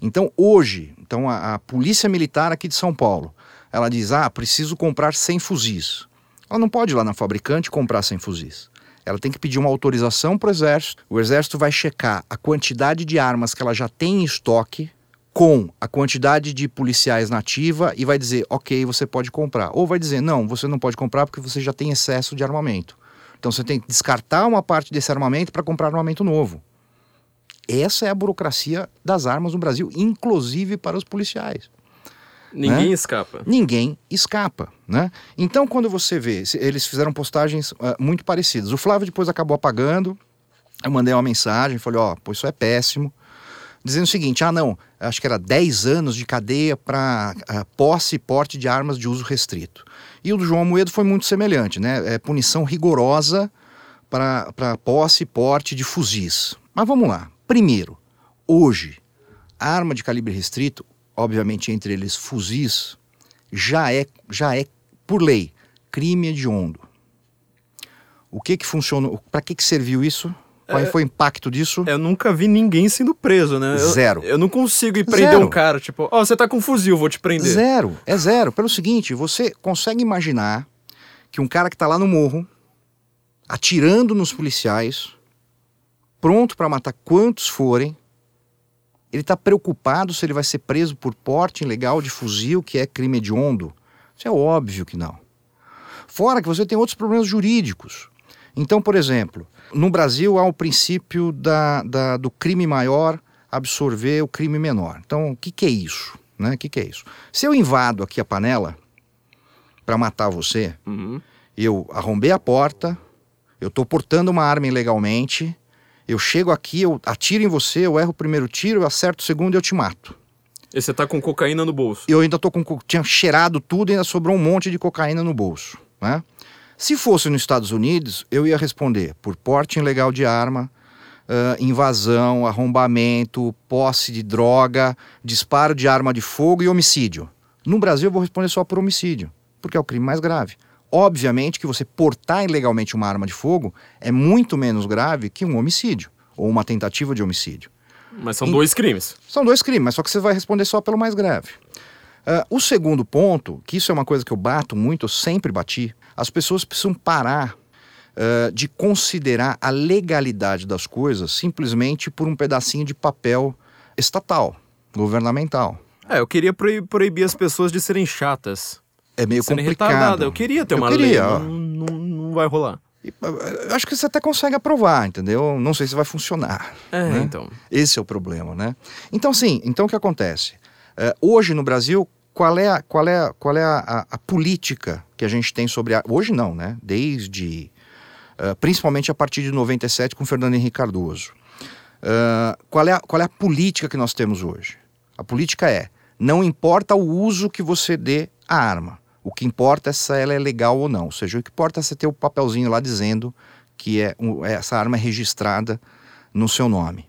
Speaker 3: Então, hoje, então a, a Polícia Militar aqui de São Paulo, ela diz: ah, preciso comprar 100 fuzis. Ela não pode ir lá na fabricante comprar 100 fuzis. Ela tem que pedir uma autorização para o Exército. O Exército vai checar a quantidade de armas que ela já tem em estoque com a quantidade de policiais na ativa e vai dizer, ok, você pode comprar. Ou vai dizer, não, você não pode comprar porque você já tem excesso de armamento. Então você tem que descartar uma parte desse armamento para comprar armamento novo. Essa é a burocracia das armas no Brasil, inclusive para os policiais.
Speaker 1: Ninguém
Speaker 3: Né?
Speaker 1: escapa.
Speaker 3: Ninguém escapa, né? Então, quando você vê, eles fizeram postagens ah, muito parecidas. O Flávio depois acabou apagando. Eu mandei uma mensagem, falei, ó, pô, isso é péssimo. Dizendo o seguinte, ah, não, acho que era 10 anos de cadeia para posse e porte de armas de uso restrito. E o do João Moedo foi muito semelhante, né? É punição rigorosa para posse e porte de fuzis. Mas vamos lá. Primeiro, hoje, a arma de calibre restrito, obviamente entre eles fuzis, já é, já é por lei, crime hediondo. O que que funcionou? Para que que serviu isso? Qual
Speaker 1: É-
Speaker 3: foi o impacto disso?
Speaker 1: Eu nunca vi ninguém sendo preso, né? Eu-
Speaker 3: Zero.
Speaker 1: Eu, não consigo ir prender
Speaker 3: Zero.
Speaker 1: um cara, tipo, ó, você tá com fuzil, vou te prender.
Speaker 3: Zero, é zero. Pelo seguinte, você consegue imaginar que um cara que está lá no morro, atirando nos policiais, pronto para matar quantos forem, ele está preocupado se ele vai ser preso por porte ilegal de fuzil, que é crime hediondo? Isso é óbvio que não. Fora que você tem outros problemas jurídicos. Então, por exemplo, no Brasil há o princípio da, da- do crime maior absorver o crime menor. Então, o que, que é isso? Né? O que, que é isso? Se eu invado aqui a panela para matar você,
Speaker 1: Uhum.
Speaker 3: eu arrombei a porta, eu estou portando uma arma ilegalmente, eu chego aqui, eu atiro em você, eu erro o primeiro tiro, eu acerto o segundo e eu te mato.
Speaker 1: E você tá com cocaína no bolso.
Speaker 3: Eu ainda tô com. co- Tinha cheirado tudo e ainda sobrou um monte de cocaína no bolso. Né? Se fosse nos Estados Unidos, eu ia responder por porte ilegal de arma, ah, invasão, arrombamento, posse de droga, disparo de arma de fogo e homicídio. No Brasil, eu vou responder só por homicídio, porque é o crime mais grave. Obviamente que você portar ilegalmente uma arma de fogo é muito menos grave que um homicídio ou uma tentativa de homicídio.
Speaker 1: Mas são
Speaker 3: Em-
Speaker 1: dois crimes.
Speaker 3: São dois crimes, mas só que você vai responder só pelo mais grave. Ah, o segundo ponto, que isso é uma coisa que eu bato muito, eu sempre bati, as pessoas precisam parar ah, de considerar a legalidade das coisas simplesmente por um pedacinho de papel estatal, governamental.
Speaker 1: É, eu queria proib- proibir as pessoas de serem chatas.
Speaker 3: É meio
Speaker 1: serem
Speaker 3: complicado.
Speaker 1: retardadas. Eu queria ter
Speaker 3: Eu
Speaker 1: uma
Speaker 3: queria,
Speaker 1: lei. Não, não, não vai rolar.
Speaker 3: E, eu acho que você até consegue aprovar, entendeu? Não sei se vai funcionar.
Speaker 1: É,
Speaker 3: né?
Speaker 1: então.
Speaker 3: Esse é o problema, né? Então, sim, então o que acontece? É, hoje no Brasil, qual é, a, qual é, a- qual é a, a- política que a gente tem sobre a. Hoje não, né? Desde. é, principalmente a partir de 97 com Fernando Henrique Cardoso. É, qual, é a, qual é a política que nós temos hoje? A política é: não importa o uso que você dê à arma. O que importa é se ela é legal ou não. Ou seja, o que importa é você ter o papelzinho lá dizendo que é, um- essa arma é registrada no seu nome.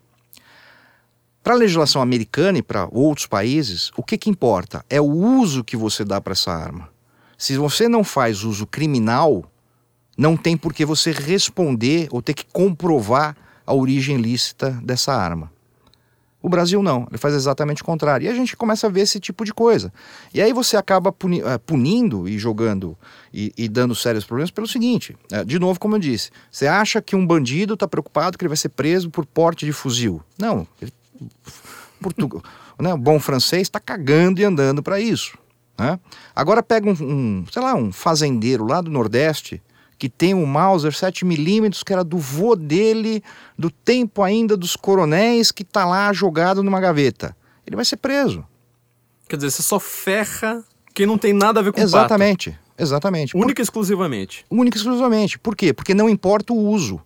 Speaker 3: Para a legislação americana e para outros países, o que, que importa? É o uso que você dá para essa arma. Se você não faz uso criminal, não tem por que você responder ou ter que comprovar a origem lícita dessa arma. O Brasil não, ele faz exatamente o contrário. E a gente começa a ver esse tipo de coisa. E aí você acaba puni- eh, punindo e jogando e, e dando sérios problemas pelo seguinte: eh, de novo, como eu disse, você acha que um bandido está preocupado que ele vai ser preso por porte de fuzil? Não, ele Portugal, né, o bom francês está cagando e andando para isso. Né? Agora pega um, um, sei lá, um fazendeiro lá do Nordeste que tem um Mauser 7mm que era do vô dele, do tempo ainda dos coronéis, que tá lá jogado numa gaveta. Ele vai ser preso.
Speaker 1: Quer dizer, você só ferra quem não tem nada a ver com
Speaker 3: Exatamente. Exatamente.
Speaker 1: pato. Única e exclusivamente.
Speaker 3: Única e exclusivamente. Por quê? Porque não importa o uso.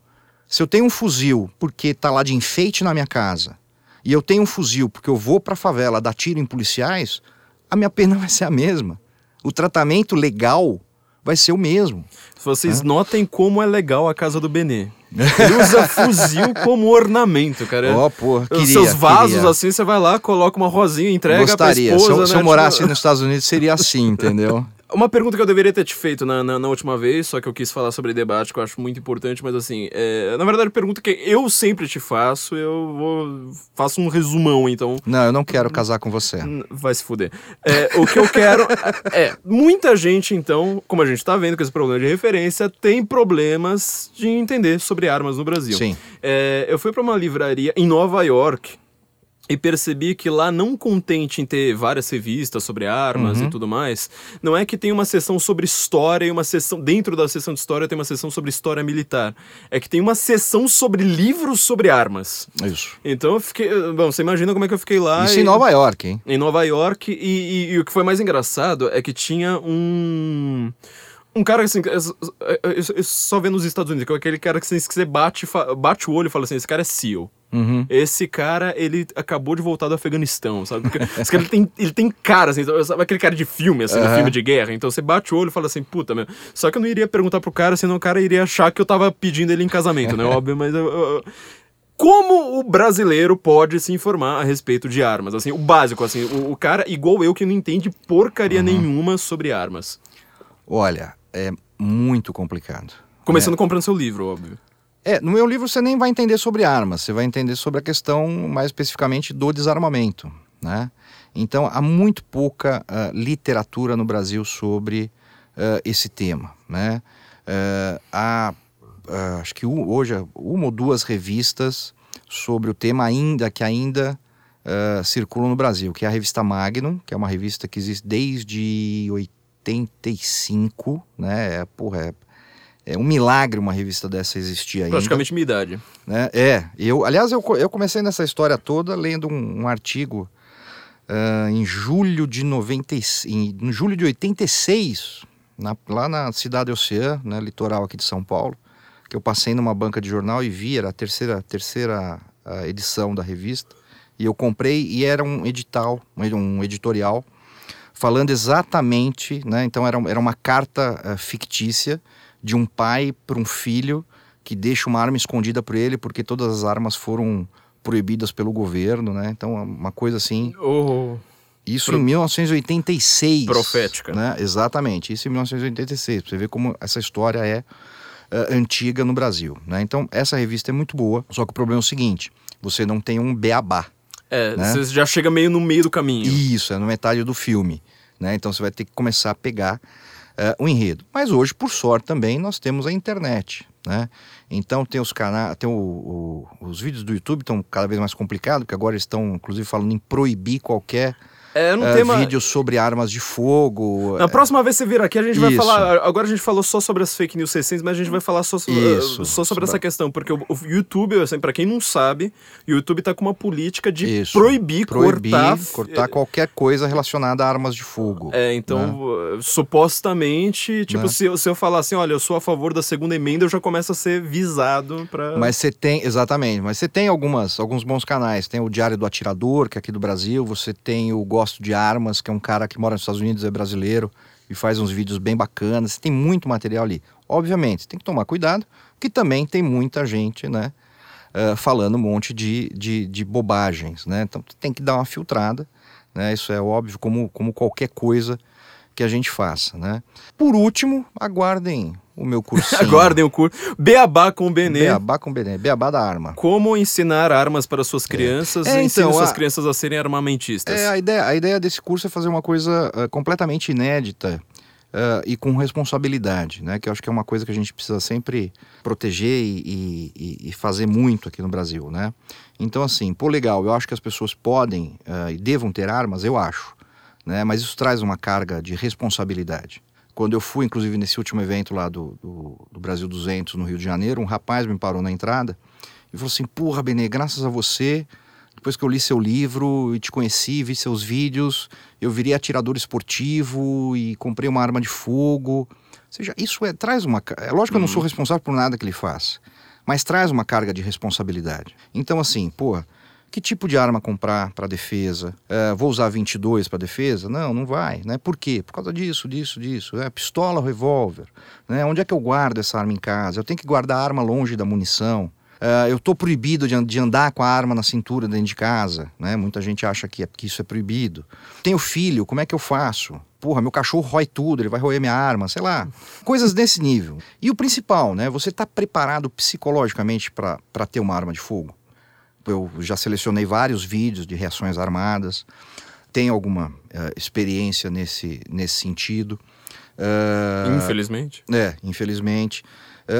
Speaker 3: Se eu tenho um fuzil porque tá lá de enfeite na minha casa, e eu tenho um fuzil porque eu vou pra favela dar tiro em policiais, a minha pena vai ser a mesma. O tratamento legal vai ser o mesmo.
Speaker 1: Vocês notem como é legal a casa do Benê. Ele usa fuzil como ornamento, cara.
Speaker 3: Ó, pô,
Speaker 1: Os
Speaker 3: queria,
Speaker 1: seus vasos,
Speaker 3: queria.
Speaker 1: assim, você vai lá, coloca uma rosinha, entrega
Speaker 3: Gostaria.
Speaker 1: pra
Speaker 3: Se
Speaker 1: esposa,
Speaker 3: eu, se
Speaker 1: né?
Speaker 3: eu morasse
Speaker 1: Tipo,
Speaker 3: nos Estados Unidos, seria assim, entendeu?
Speaker 1: Uma pergunta que eu deveria ter te feito na, na, na última vez, só que eu quis falar sobre debate, que eu acho muito importante, mas assim, é, na verdade, pergunta que eu sempre te faço, eu vou, faço um resumão, então
Speaker 3: Não, eu não quero casar com você.
Speaker 1: Vai se fuder. É, o que eu quero é. Muita gente, então, como a gente tá vendo com esse problema de referência, tem problemas de entender sobre armas no Brasil.
Speaker 3: Sim.
Speaker 1: É, eu fui pra uma livraria em Nova York. E percebi que lá, não contente em ter várias revistas sobre armas e tudo mais, não é que tem uma seção sobre história e uma seção. Dentro da seção de história tem uma seção sobre história militar. É que tem uma seção sobre livros sobre armas.
Speaker 3: Isso.
Speaker 1: Então eu fiquei. Bom, você imagina como é que eu fiquei lá.
Speaker 3: Isso
Speaker 1: e-
Speaker 3: em Nova York, hein?
Speaker 1: em Nova York e, e- e o que foi mais engraçado é que tinha um um cara assim, é só vê nos Estados Unidos, que é aquele cara que, assim, que você bate, bate o olho e fala assim, esse cara é SEAL.
Speaker 3: Uhum.
Speaker 1: Esse cara, ele acabou de voltar do Afeganistão, sabe? Porque esse cara ele tem, ele tem cara, assim, sabe aquele cara de filme, assim, de
Speaker 3: Aham.
Speaker 1: filme de guerra. Então você bate o olho e fala assim, puta, meu. Só que eu não iria perguntar pro cara, senão o cara iria achar que eu tava pedindo ele em casamento, né? Óbvio, mas eu- eu- eu- como o brasileiro pode se informar a respeito de armas? Assim, o básico, assim, o, o cara, igual eu, que não entende porcaria nenhuma sobre armas.
Speaker 3: Olha, é muito complicado.
Speaker 1: Começando comprando seu livro, óbvio.
Speaker 3: É, no meu livro você nem vai entender sobre armas, você vai entender sobre a questão mais especificamente do desarmamento, né? Então há muito pouca ah, literatura no Brasil sobre ah, esse tema, né? Ah, há, acho que hoje uma ou duas revistas sobre o tema ainda que ainda circulam no Brasil, que é a revista Magnum, que é uma revista que existe desde 85, né? É, porra, é, é um milagre uma revista dessa existir ainda.
Speaker 1: Praticamente minha idade.
Speaker 3: né? É, eu, aliás, eu, eu comecei nessa história toda lendo um, um artigo ah, em julho de 90, em, em julho de 86, na- lá na cidade Oceã, né, litoral aqui de São Paulo, que eu passei numa banca de jornal e vi, era a terceira, terceira ah, edição da revista, e eu comprei e era um edital, um, um editorial, falando exatamente, né, então era, era uma carta ah, fictícia de um pai para um filho que deixa uma arma escondida por ele porque todas as armas foram proibidas pelo governo, né? Então é uma coisa assim,
Speaker 1: Oh,
Speaker 3: isso
Speaker 1: Pro-
Speaker 3: em 1986.
Speaker 1: Profética.
Speaker 3: Né? Exatamente, isso em 1986. Pra você ver como essa história é eh, antiga no Brasil, né? Então essa revista é muito boa, só que o problema é o seguinte, você não tem um beabá.
Speaker 1: É,
Speaker 3: Né?
Speaker 1: você já chega meio no meio do caminho.
Speaker 3: Isso, é na metade do filme. Né? Então você vai ter que começar a pegar eh, o enredo. Mas hoje, por sorte, também nós temos a internet. Né? Então tem os canais, tem o- o- os vídeos do YouTube estão cada vez mais complicados, porque agora estão, inclusive, falando em proibir qualquer
Speaker 1: É, não
Speaker 3: eh,
Speaker 1: tem uma...
Speaker 3: vídeo sobre armas de fogo.
Speaker 1: Na próxima vez que você vir aqui, a gente vai
Speaker 3: Isso.
Speaker 1: falar. Agora a gente falou só sobre as fake news recentes, mas a gente vai falar só, so-
Speaker 3: Isso.
Speaker 1: uh, só sobre essa questão. Porque o, o YouTube, assim, pra quem não sabe, o YouTube tá com uma política de
Speaker 3: Isso.
Speaker 1: proibir,
Speaker 3: proibir,
Speaker 1: cortar.
Speaker 3: cortar, qualquer coisa relacionada a armas de fogo.
Speaker 1: É, então, uh, supostamente, tipo,
Speaker 3: Né?
Speaker 1: se, eu- se eu falar assim, olha, eu sou a favor da segunda emenda, eu já começo a ser visado pra.
Speaker 3: Mas você tem, exatamente, mas você tem algumas, alguns bons canais. Tem o Diário do Atirador, que é aqui do Brasil. Você tem o Gosto de Armas, que é um cara que mora nos Estados Unidos, é brasileiro e faz uns vídeos bem bacanas. Tem muito material ali. Obviamente, tem que tomar cuidado, que também tem muita gente, né, eh, falando um monte de, de, de bobagens, né? Então tem que dar uma filtrada, né? Isso é óbvio, como, como qualquer coisa que a gente faça, né? Por último, aguardem o meu cursinho.
Speaker 1: Aguardem o curso. Beabá com o Benê.
Speaker 3: Beabá com Benê, Beabá da arma.
Speaker 1: Como ensinar armas para suas crianças
Speaker 3: É,
Speaker 1: e ensine
Speaker 3: então,
Speaker 1: suas
Speaker 3: a-
Speaker 1: crianças a serem armamentistas.
Speaker 3: É, a ideia, a ideia desse curso é fazer uma coisa ah, completamente inédita ah, e com responsabilidade, né? Que eu acho que é uma coisa que a gente precisa sempre proteger e, e- e fazer muito aqui no Brasil, né? Então, assim, pô, legal, eu acho que as pessoas podem ah, e devam ter armas, eu acho, né? Mas isso traz uma carga de responsabilidade. Quando eu fui, inclusive, nesse último evento lá do, do, do Brasil 200 no Rio de Janeiro, um rapaz me parou na entrada e falou assim: Porra, Benê, graças a você, depois que eu li seu livro e te conheci, vi seus vídeos, eu virei atirador esportivo e comprei uma arma de fogo. Ou seja, isso é, traz uma. É lógico que eu não sou responsável por nada que ele faz, mas traz uma carga de responsabilidade. Então, assim, pô, que tipo de arma comprar para defesa? É, vou usar 22 para defesa? Não, não vai. Né? Por quê? Por causa disso, disso, disso. É, pistola revólver? Né? Onde é que eu guardo essa arma em casa? Eu tenho que guardar a arma longe da munição. Uh, eu estou proibido de, de, andar com a arma na cintura dentro de casa, né? Muita gente acha que, é, que isso é proibido. Tenho filho, como é que eu faço? Porra, meu cachorro rói tudo, ele vai roer minha arma, sei lá. Coisas desse nível. E o principal, né? Você está preparado psicologicamente para ter uma arma de fogo? Eu já selecionei vários vídeos de reações armadas, tenho alguma uh, experiência nesse, nesse sentido.
Speaker 1: Uh, infelizmente.
Speaker 3: É, infelizmente.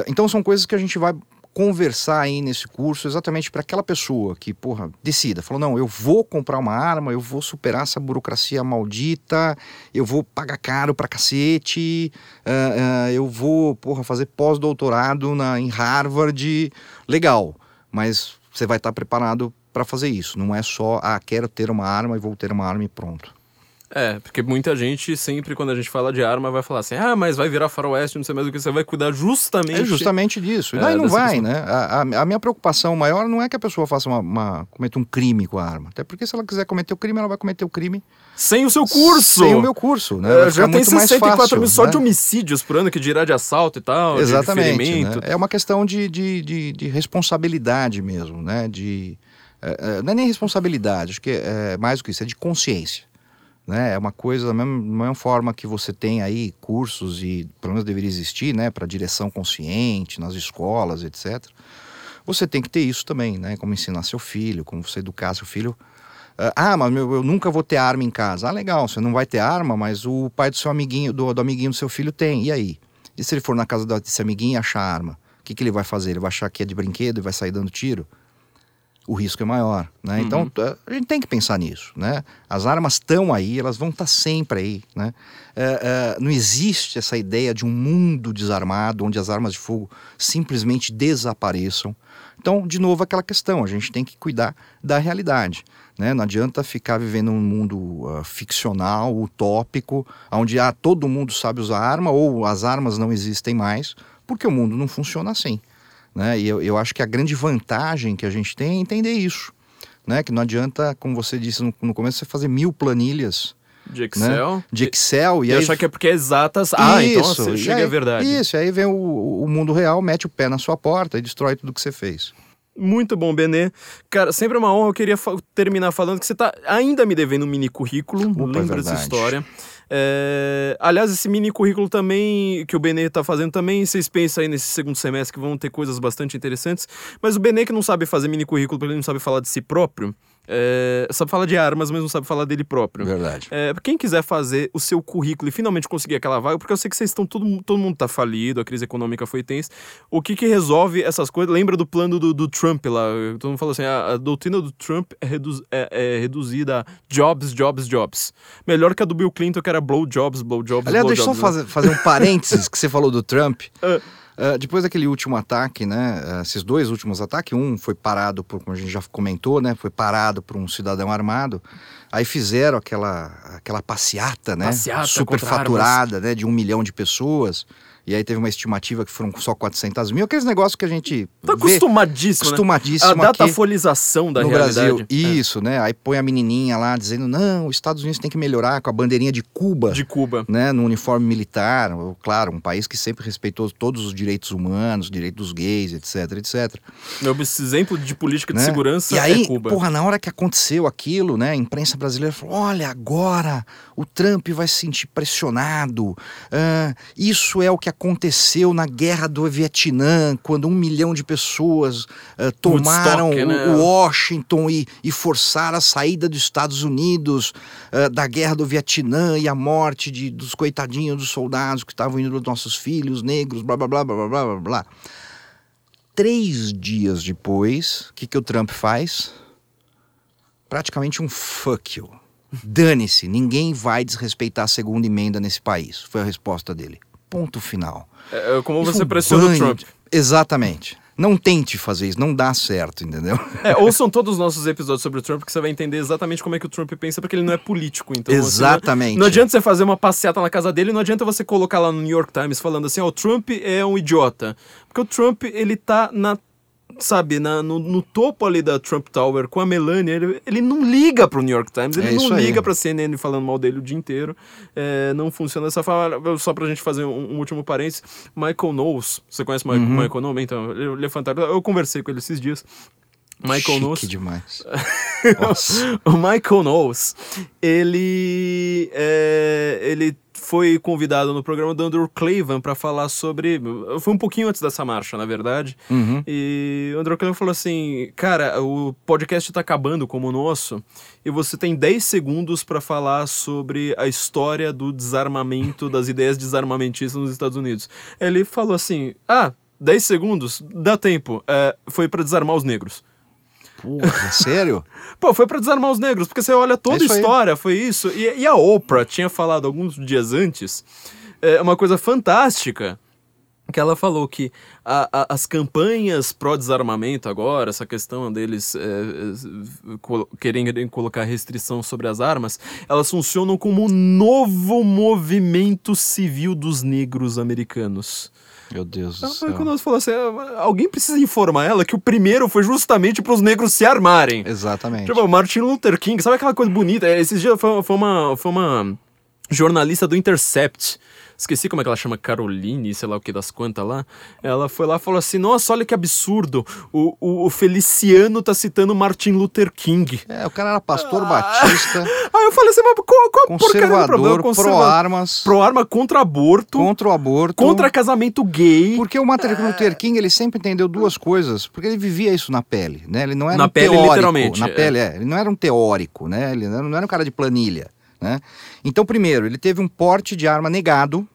Speaker 3: então são coisas que a gente vai conversar aí nesse curso exatamente para aquela pessoa que, porra, decida, falou, não, eu vou comprar uma arma, eu vou superar essa burocracia maldita, eu vou pagar caro pra cacete, uh, uh, eu vou, porra, fazer pós-doutorado em Harvard, legal, mas você vai estar preparado para fazer isso, não é só, ah, quero ter uma arma e vou ter uma arma e pronto.
Speaker 1: É, porque muita gente sempre, quando a gente fala de arma, vai falar assim: ah, mas vai virar faroeste, não sei mais o que, você vai cuidar justamente.
Speaker 3: É justamente disso. E daí é, não vai, questão. né? A, a, a, minha preocupação maior não é que a pessoa faça uma, uma, cometa um crime com a arma. Até porque se ela quiser cometer o crime, ela vai cometer o crime.
Speaker 1: Sem o seu curso!
Speaker 3: Sem o meu curso, né?
Speaker 1: É, já tem 64 mil só né? de homicídios por ano, que dirá de assalto e tal. Exatamente. Né?
Speaker 3: É uma questão de, de, de, de responsabilidade mesmo, né? De. É, é não é nem responsabilidade, acho que é mais do que isso, é de consciência. Né? É uma coisa da mesma, mesma forma que você tem aí cursos e pelo menos deveria existir, né, para direção consciente nas escolas, etc. Você tem que ter isso também, né? Como ensinar seu filho, como você educar seu filho. Uh, ah, mas eu nunca vou ter arma em casa. Ah, legal, você não vai ter arma, mas o pai do seu amiguinho, do, do amiguinho do seu filho tem. E aí? E se ele for na casa desse amiguinho e achar arma? O que, que ele vai fazer? Ele vai achar que é de brinquedo e vai sair dando tiro? O risco é maior. Né? Uhum. Então a gente tem que pensar nisso. Né? As armas estão aí, elas vão estar tá sempre aí. Né? É, é, não existe essa ideia de um mundo desarmado onde as armas de fogo simplesmente desapareçam. Então, de novo, aquela questão: a gente tem que cuidar da realidade. Né? Não adianta ficar vivendo um mundo uh, ficcional, utópico, onde ah, todo mundo sabe usar arma ou as armas não existem mais, porque o mundo não funciona assim. Né? E eu, eu acho que a grande vantagem que a gente tem é entender isso. Né? Que não adianta, como você disse no, no começo, você fazer mil planilhas.
Speaker 1: De né? Excel?
Speaker 3: Né? De Excel.
Speaker 1: E, e aí... achar que é porque é exatas. Ah, então isso, então chega
Speaker 3: aí,
Speaker 1: a verdade.
Speaker 3: Isso, aí vem o, o mundo real, mete o pé na sua porta e destrói tudo que você fez.
Speaker 1: Muito bom, Benê. Cara, sempre é uma honra. Eu queria fa terminar falando que você está ainda me devendo um mini currículo. Opa, é lembra é dessa história. É... Aliás, esse mini currículo também, que o Benê está fazendo também, vocês pensam aí nesse segundo semestre que vão ter coisas bastante interessantes. Mas o Benê que não sabe fazer mini currículo, porque ele não sabe falar de si próprio, é, sabe falar de armas, mas não sabe falar dele próprio.
Speaker 3: Verdade.
Speaker 1: É, quem quiser fazer o seu currículo e finalmente conseguir aquela vaga, porque eu sei que vocês estão, todo, todo mundo tá falido, a crise econômica foi tensa. O que que resolve essas coisas? Lembra do plano do, do Trump lá? Todo mundo fala assim: a, a doutrina do Trump é, redu é, é, reduzida a jobs, jobs, jobs. Melhor que a do Bill Clinton, que era blow jobs, blow jobs.
Speaker 3: Aliás,
Speaker 1: blow
Speaker 3: deixa eu só fazer, fazer um parênteses que você falou do Trump. Uh. Uh, depois daquele último ataque, né, uh, esses dois últimos ataques, um foi parado por, como a gente já comentou, né, foi parado por um cidadão armado. Aí fizeram aquela, aquela passeata, né,
Speaker 1: passeata
Speaker 3: superfaturada, né, de um milhão de pessoas. E aí teve uma estimativa que foram só 400 mil. Aqueles negócios que a gente.
Speaker 1: Tá acostumadíssimo.
Speaker 3: Né? Acostumadíssimo.
Speaker 1: Né? A datafolização da
Speaker 3: no
Speaker 1: realidade.
Speaker 3: Brasil. Isso, é. né? Aí põe a menininha lá dizendo: não, os Estados Unidos tem que melhorar com a bandeirinha de Cuba.
Speaker 1: De Cuba.
Speaker 3: Né? No uniforme militar. Claro, um país que sempre respeitou todos os direitos humanos, direitos dos gays, etc, etc.
Speaker 1: Meu exemplo de política de né? segurança
Speaker 3: e aí,
Speaker 1: é Cuba.
Speaker 3: Porra, na hora que aconteceu aquilo, né? A imprensa brasileira falou: olha, agora o Trump vai se sentir pressionado. Uh, isso é o que aconteceu na guerra do Vietnã, quando um milhão de pessoas uh, tomaram né? o Washington e, e, forçaram a saída dos Estados Unidos uh, da guerra do Vietnã e a morte de, dos coitadinhos dos soldados que estavam indo dos nossos filhos negros, blá blá blá blá blá blá blá. Três dias depois, o que, que o Trump faz? Praticamente um fuck you Dane-se, ninguém vai desrespeitar a segunda emenda nesse país. Foi a resposta dele. Ponto final.
Speaker 1: É, é como
Speaker 3: Isso
Speaker 1: você
Speaker 3: é
Speaker 1: pressiona o Trump.
Speaker 3: Exatamente. Não tente fazer isso, não dá certo, entendeu?
Speaker 1: É, ouçam todos os nossos episódios sobre o Trump, que você vai entender exatamente como é que o Trump pensa, porque ele não é político. Então, assim,
Speaker 3: Exatamente.
Speaker 1: não, não adianta você fazer uma passeata na casa dele, não adianta você colocar lá no New York Times falando assim, ó, o Trump é um idiota. Porque o Trump, ele tá na. Sabe, na- no, no topo ali da Trump Tower com a Melania, ele, ele não liga pro New York Times, ele
Speaker 3: É
Speaker 1: não
Speaker 3: aí.
Speaker 1: liga pra CNN falando mal dele o dia inteiro. É, não funciona dessa forma. Só pra gente fazer um, um último parênteses, Michael Knowles, você conhece o Michael,
Speaker 3: Uhum.
Speaker 1: Michael Knowles? Então, ele, ele é fantástico. Eu conversei com ele esses dias. Michael
Speaker 3: Chique
Speaker 1: Knowles.
Speaker 3: demais.
Speaker 1: O Michael Knowles, ele, é, ele foi convidado no programa do Andrew Cleveland para falar sobre. Foi um pouquinho antes dessa marcha, na verdade.
Speaker 3: Uhum.
Speaker 1: E o Andrew Cleveland falou assim: Cara, o podcast tá acabando como o nosso, e você tem 10 segundos para falar sobre a história do desarmamento, das ideias desarmamentistas nos Estados Unidos. Ele falou assim: Ah, 10 segundos? Dá tempo. É, foi para desarmar os negros.
Speaker 3: Porra, sério?
Speaker 1: Pô, foi pra desarmar os negros, porque você olha toda
Speaker 3: É
Speaker 1: a
Speaker 3: aí.
Speaker 1: história, foi isso. E, e a Oprah tinha falado alguns dias antes é, uma coisa fantástica. Que ela falou que a- a- as campanhas pró-desarmamento agora, essa questão deles é, é, colo- quererem colocar restrição sobre as armas, elas funcionam como um novo movimento civil dos negros americanos.
Speaker 3: Meu Deus do
Speaker 1: foi
Speaker 3: céu.
Speaker 1: quando ela falou assim, "Ah, alguém precisa informar ela que o primeiro foi justamente para os negros se armarem.
Speaker 3: Exatamente.
Speaker 1: Tipo, o Martin Luther King, sabe aquela coisa bonita? É, Esses dias foi, foi uma, foi uma jornalista do Intercept. Esqueci como é que ela chama, Caroline, sei lá o que das quantas lá. Ela foi lá e falou assim: Nossa, olha que absurdo. O, o, o Feliciano tá citando Martin Luther King.
Speaker 3: É, o cara era pastor batista,
Speaker 1: Aí eu falei assim: Mas qual, qual porcaria do problema?
Speaker 3: conservador, pró-armas,
Speaker 1: Pro-arma contra aborto,
Speaker 3: contra o aborto.
Speaker 1: contra casamento gay.
Speaker 3: Porque o Martin Luther King, ele sempre entendeu duas coisas, porque ele vivia isso na pele, né? Ele não era
Speaker 1: Na
Speaker 3: um
Speaker 1: pele,
Speaker 3: teórico.
Speaker 1: literalmente,
Speaker 3: Na
Speaker 1: é.
Speaker 3: pele, é. Ele não era um teórico, né? Ele não era um cara de planilha, né? Então, primeiro, ele teve um porte de arma negado,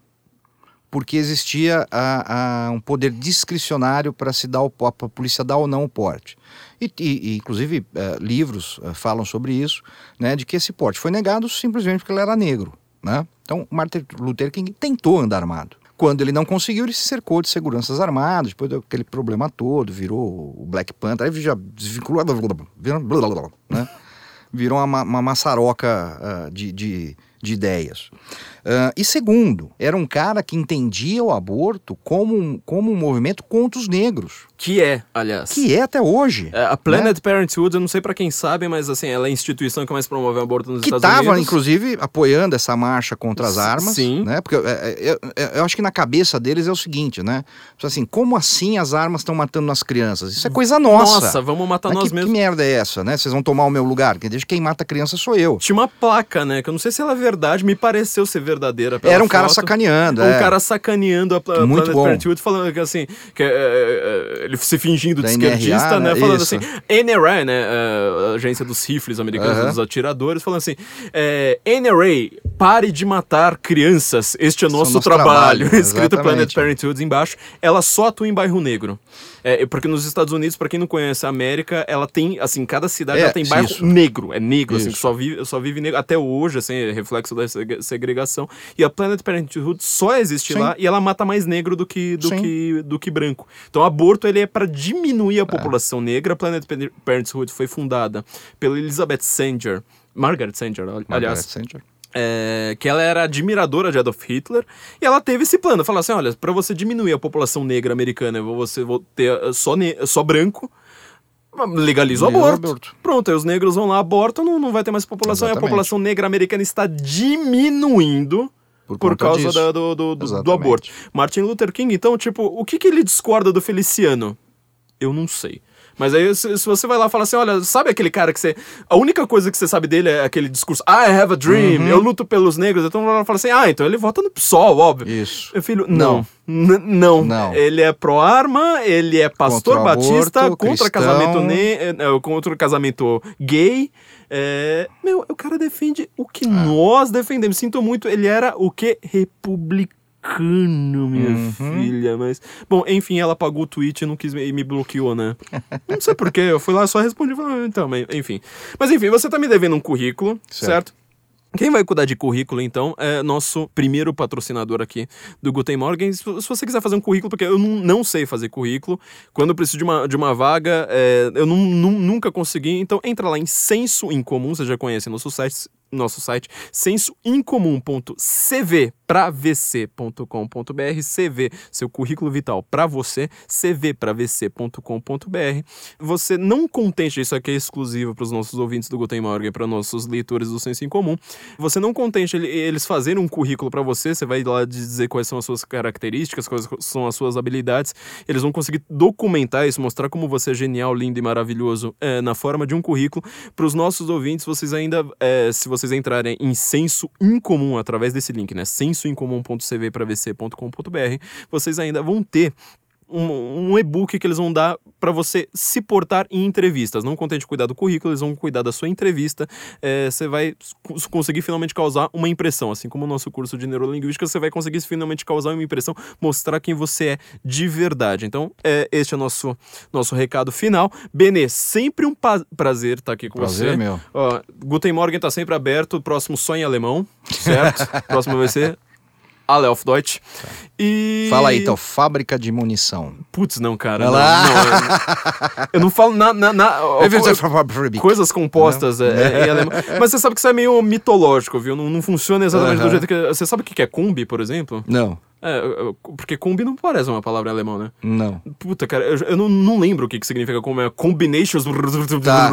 Speaker 3: porque existia a- a- um poder discricionário para se dar o, a polícia dar ou não o porte. E, e- inclusive, eh, livros eh, falam sobre isso, né? De que esse porte foi negado simplesmente porque ele era negro, né? Então, Martin Luther King tentou andar armado. Quando ele não conseguiu, ele se cercou de seguranças armadas, depois deu aquele problema todo, virou o Black Panther, aí já desvinculou, né? Virou uma, uma maçaroca ah, de, de, de ideias. Ah, e segundo, era um cara que entendia o aborto como um, como um movimento contra os negros,
Speaker 1: Que é, aliás.
Speaker 3: que é até hoje.
Speaker 1: É, a Planned Parenthood, eu não sei pra quem sabe, mas assim, ela é a instituição que mais promove o aborto nos
Speaker 3: que
Speaker 1: Estados
Speaker 3: estava,
Speaker 1: Unidos.
Speaker 3: inclusive, apoiando essa marcha contra as armas,
Speaker 1: sim.
Speaker 3: né? Porque é, é, eu, eu- eu acho que na cabeça deles é o seguinte, né? Assim, como assim as armas estão matando as crianças? Isso é coisa nossa.
Speaker 1: Nossa, vamos matar
Speaker 3: Mas
Speaker 1: nós
Speaker 3: que,
Speaker 1: mesmos.
Speaker 3: que merda é essa, né? Vocês vão tomar o meu lugar? Deixa quem mata a criança sou eu.
Speaker 1: Tinha uma placa, né? Que eu não sei se ela é verdade, me pareceu ser verdadeira. pela
Speaker 3: Era um cara
Speaker 1: foto.
Speaker 3: sacaneando,
Speaker 1: Um
Speaker 3: é.
Speaker 1: cara sacaneando a, Pla-
Speaker 3: Muito
Speaker 1: Planet
Speaker 3: bom.
Speaker 1: Parenthood, falando que assim, que, é, é, é, ele se fingindo de
Speaker 3: Da
Speaker 1: esquerdista,
Speaker 3: NRA,
Speaker 1: né?
Speaker 3: né?
Speaker 1: Falando
Speaker 3: Isso.
Speaker 1: assim, NRA, né? a agência dos rifles americanos, dos atiradores, falando assim, é, NRA, pare de matar crianças, este é
Speaker 3: Esse
Speaker 1: nosso,
Speaker 3: nosso
Speaker 1: trabalho.
Speaker 3: trabalho,
Speaker 1: Escrito Planet. Parenthood embaixo. Ela só atua em bairro negro. É, porque nos Estados Unidos, pra quem não conhece a América, ela tem, assim, cada cidade ela tem bairro
Speaker 3: isso.
Speaker 1: negro, é negro, assim,
Speaker 3: Isso.
Speaker 1: que só vive, só vive negro. Até hoje, assim, é reflexo da seg- segregação. E a Planet Parenthood só existe
Speaker 3: Sim.
Speaker 1: lá e ela mata mais negro do que, do
Speaker 3: Sim.
Speaker 1: que, do que branco. Então, o aborto ele é para diminuir a população negra. A Planet Par- Parenthood foi fundada pela Elizabeth Sanger, Margaret Sanger, ali-
Speaker 3: Margaret
Speaker 1: aliás,
Speaker 3: Sanger.
Speaker 1: é, que ela era admiradora de Adolf Hitler, e ela teve esse plano, falar assim, olha, para você diminuir a população negra americana, você vou ter eh, só, só branco, legaliza o aborto.
Speaker 3: aborto.
Speaker 1: Pronto, aí os negros vão lá, abortam, não, não vai ter mais população, e a
Speaker 3: Exatamente.
Speaker 1: população negra americana está diminuindo
Speaker 3: Por
Speaker 1: por, causa da- do, do, do- do
Speaker 3: Exatamente.
Speaker 1: aborto. Martin Luther King, então, tipo, o que, que ele discorda do Feliciano? Eu não sei. Mas aí, se, se você vai lá e fala assim, olha, sabe aquele cara que você... A única coisa que você sabe dele é aquele discurso, I have a dream,
Speaker 3: Uhum.
Speaker 1: eu luto pelos negros. Então ela fala assim, ah, então ele vota no PSOL, óbvio.
Speaker 3: Isso.
Speaker 1: Meu filho, não. N- não.
Speaker 3: Não.
Speaker 1: Ele é pró-arma, ele é pastor
Speaker 3: Contra
Speaker 1: batista,
Speaker 3: aborto,
Speaker 1: contra
Speaker 3: cristão.
Speaker 1: casamento, ne eh, eh, contra casamento gay. É, meu, o cara defende o que nós defendemos. Sinto muito, ele era o que? Republicano, minha
Speaker 3: Uhum.
Speaker 1: filha. Mas. Bom, enfim, ela apagou o tweet e não quis me, e me bloqueou, né? Não sei porquê, eu fui lá só respondi. Falei, ah, então, mas, enfim. Mas enfim, você tá me devendo um currículo, certo?
Speaker 3: Certo.
Speaker 1: Quem vai cuidar de currículo, então, é nosso primeiro patrocinador aqui do Guten Morgen. Se você quiser fazer um currículo, porque eu não, não sei fazer currículo, quando eu preciso de uma, de uma vaga, é, eu não- nu- nunca consegui, então entra lá em Senso em Comum, você já conhece nosso site, nosso site sensoincomum.cvpravc.com.br, CV, seu currículo vital para você, cvpravc.com.br. Você não contente, isso aqui é exclusivo para os nossos ouvintes do Guten Morgen, para nossos leitores do Senso em Comum. Você não contente ele- eles fazerem um currículo para você, você vai lá dizer quais são as suas características, quais são as suas habilidades. Eles vão conseguir documentar isso, mostrar como você é genial, lindo e maravilhoso é, na forma de um currículo. Para os nossos ouvintes, vocês ainda, é, se vocês entrarem em Senso Incomum através desse link, né? sensoincomum.cvpravc.com.br, vocês ainda vão ter um, um e-book que eles vão dar para você se portar em entrevistas. Não contente de cuidar do currículo, eles vão cuidar da sua entrevista. É, você vai cons- conseguir finalmente causar uma impressão. Assim como o nosso curso de neurolinguística, você vai conseguir finalmente causar uma impressão, mostrar quem você é de verdade. Então, é, este é o nosso, nosso recado final. Benê, sempre um prazer estar aqui com
Speaker 3: Prazer
Speaker 1: você.
Speaker 3: é meu.
Speaker 1: Ó, Guten Morgen tá sempre aberto. Próximo só em alemão, certo? próximo vai ser Auf Deutsch. E...
Speaker 3: Fala aí, então, fábrica de munição.
Speaker 1: Putz, não, cara. Não, eu, eu não falo na, na, na- ó, co- coisas compostas é, é, em alemão. Mas você sabe que isso é meio mitológico, viu? Não, não funciona exatamente do
Speaker 3: Aham.
Speaker 1: jeito que. Você sabe o que é Kombi, por exemplo?
Speaker 3: Não,
Speaker 1: É, eu- porque Kombi não parece uma palavra em alemão, né?
Speaker 3: não.
Speaker 1: Puta, cara, eu, eu não, não lembro o que, que significa como é combinations.
Speaker 3: Tá,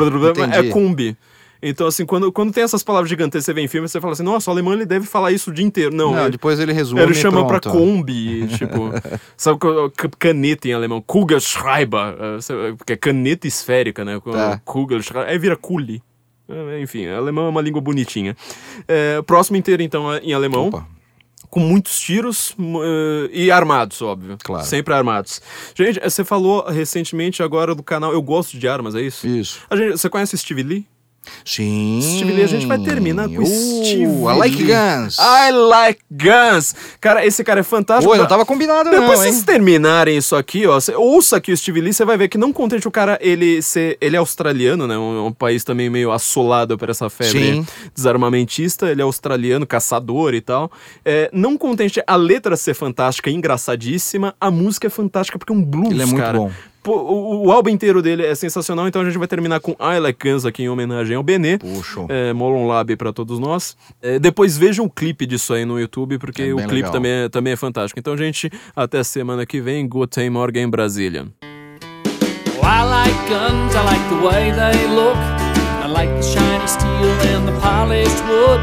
Speaker 1: é. Kombi. Então, assim, quando, quando tem essas palavras gigantescas, você vê em filme, você fala assim, nossa, o alemão ele deve falar isso o dia inteiro. Não,
Speaker 3: Não,
Speaker 1: ele-
Speaker 3: depois ele resume
Speaker 1: ele chama pra
Speaker 3: pronto.
Speaker 1: Kombi, tipo. sabe ca- caneta em alemão? Kugelschreiber. eh, Porque é caneta esférica, né?
Speaker 3: Tá.
Speaker 1: Kugelschreiber. Aí vira Kuli. Eh, Enfim, alemão é uma língua bonitinha. Eh, próximo inteiro, então, é em alemão.
Speaker 3: Opa,
Speaker 1: Com muitos tiros eh, e armados, óbvio.
Speaker 3: Claro.
Speaker 1: Sempre armados. Gente, você falou recentemente agora do canal Eu Gosto de Armas, é isso?
Speaker 3: isso.
Speaker 1: A gente, você conhece Steve Lee?
Speaker 3: Sim.
Speaker 1: Steve Lee, a gente vai terminar com
Speaker 3: Uh,
Speaker 1: Steve
Speaker 3: I like
Speaker 1: Lee.
Speaker 3: guns.
Speaker 1: I like guns! Cara, esse cara é fantástico.
Speaker 3: Pô, não tava combinado
Speaker 1: Depois
Speaker 3: não,
Speaker 1: vocês
Speaker 3: hein?
Speaker 1: terminarem isso aqui, ó, cê- ouça aqui o Steve Lee, você vai ver que não contente o cara, ele ser, ele é australiano, né, um, um país também meio assolado por essa febre
Speaker 3: Sim.
Speaker 1: desarmamentista, ele é australiano, caçador e tal. É, não contente a letra ser fantástica engraçadíssima, a música é fantástica porque é um blues,
Speaker 3: Ele é muito
Speaker 1: cara.
Speaker 3: bom.
Speaker 1: Pô, o, o álbum inteiro dele é sensacional, então a gente vai terminar com I Like Guns aqui em homenagem ao Benê.
Speaker 3: Puxa.
Speaker 1: É, Molon Lab pra todos nós. É, depois vejam o clipe disso aí no YouTube, porque
Speaker 3: É
Speaker 1: o clipe
Speaker 3: legal.
Speaker 1: também é, também é fantástico. Então, gente, até semana que vem. Guten Morgen em Brasília.
Speaker 4: Well, I like guns, I like the way they look. I like the shiny steel and the polished wood.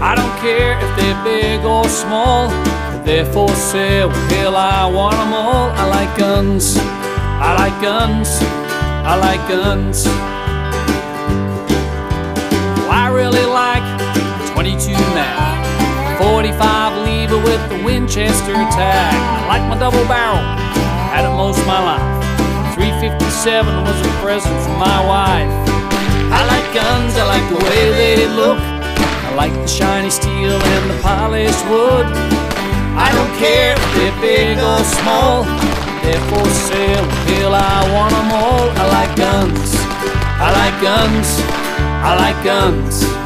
Speaker 4: I don't care if they're big or small. They're for sale, hell, I want them all. I like guns, I like guns, I like guns. Well, I really like 22 mag, 45 lever with the Winchester tag. I like my double barrel, had it most of my life. 357 was a present from my wife. I like guns, I like the way they look. I like the shiny steel and the polished wood. I don't care if they're big or small. They're for sale, hell, I want them all. I like guns, I like guns, I like guns.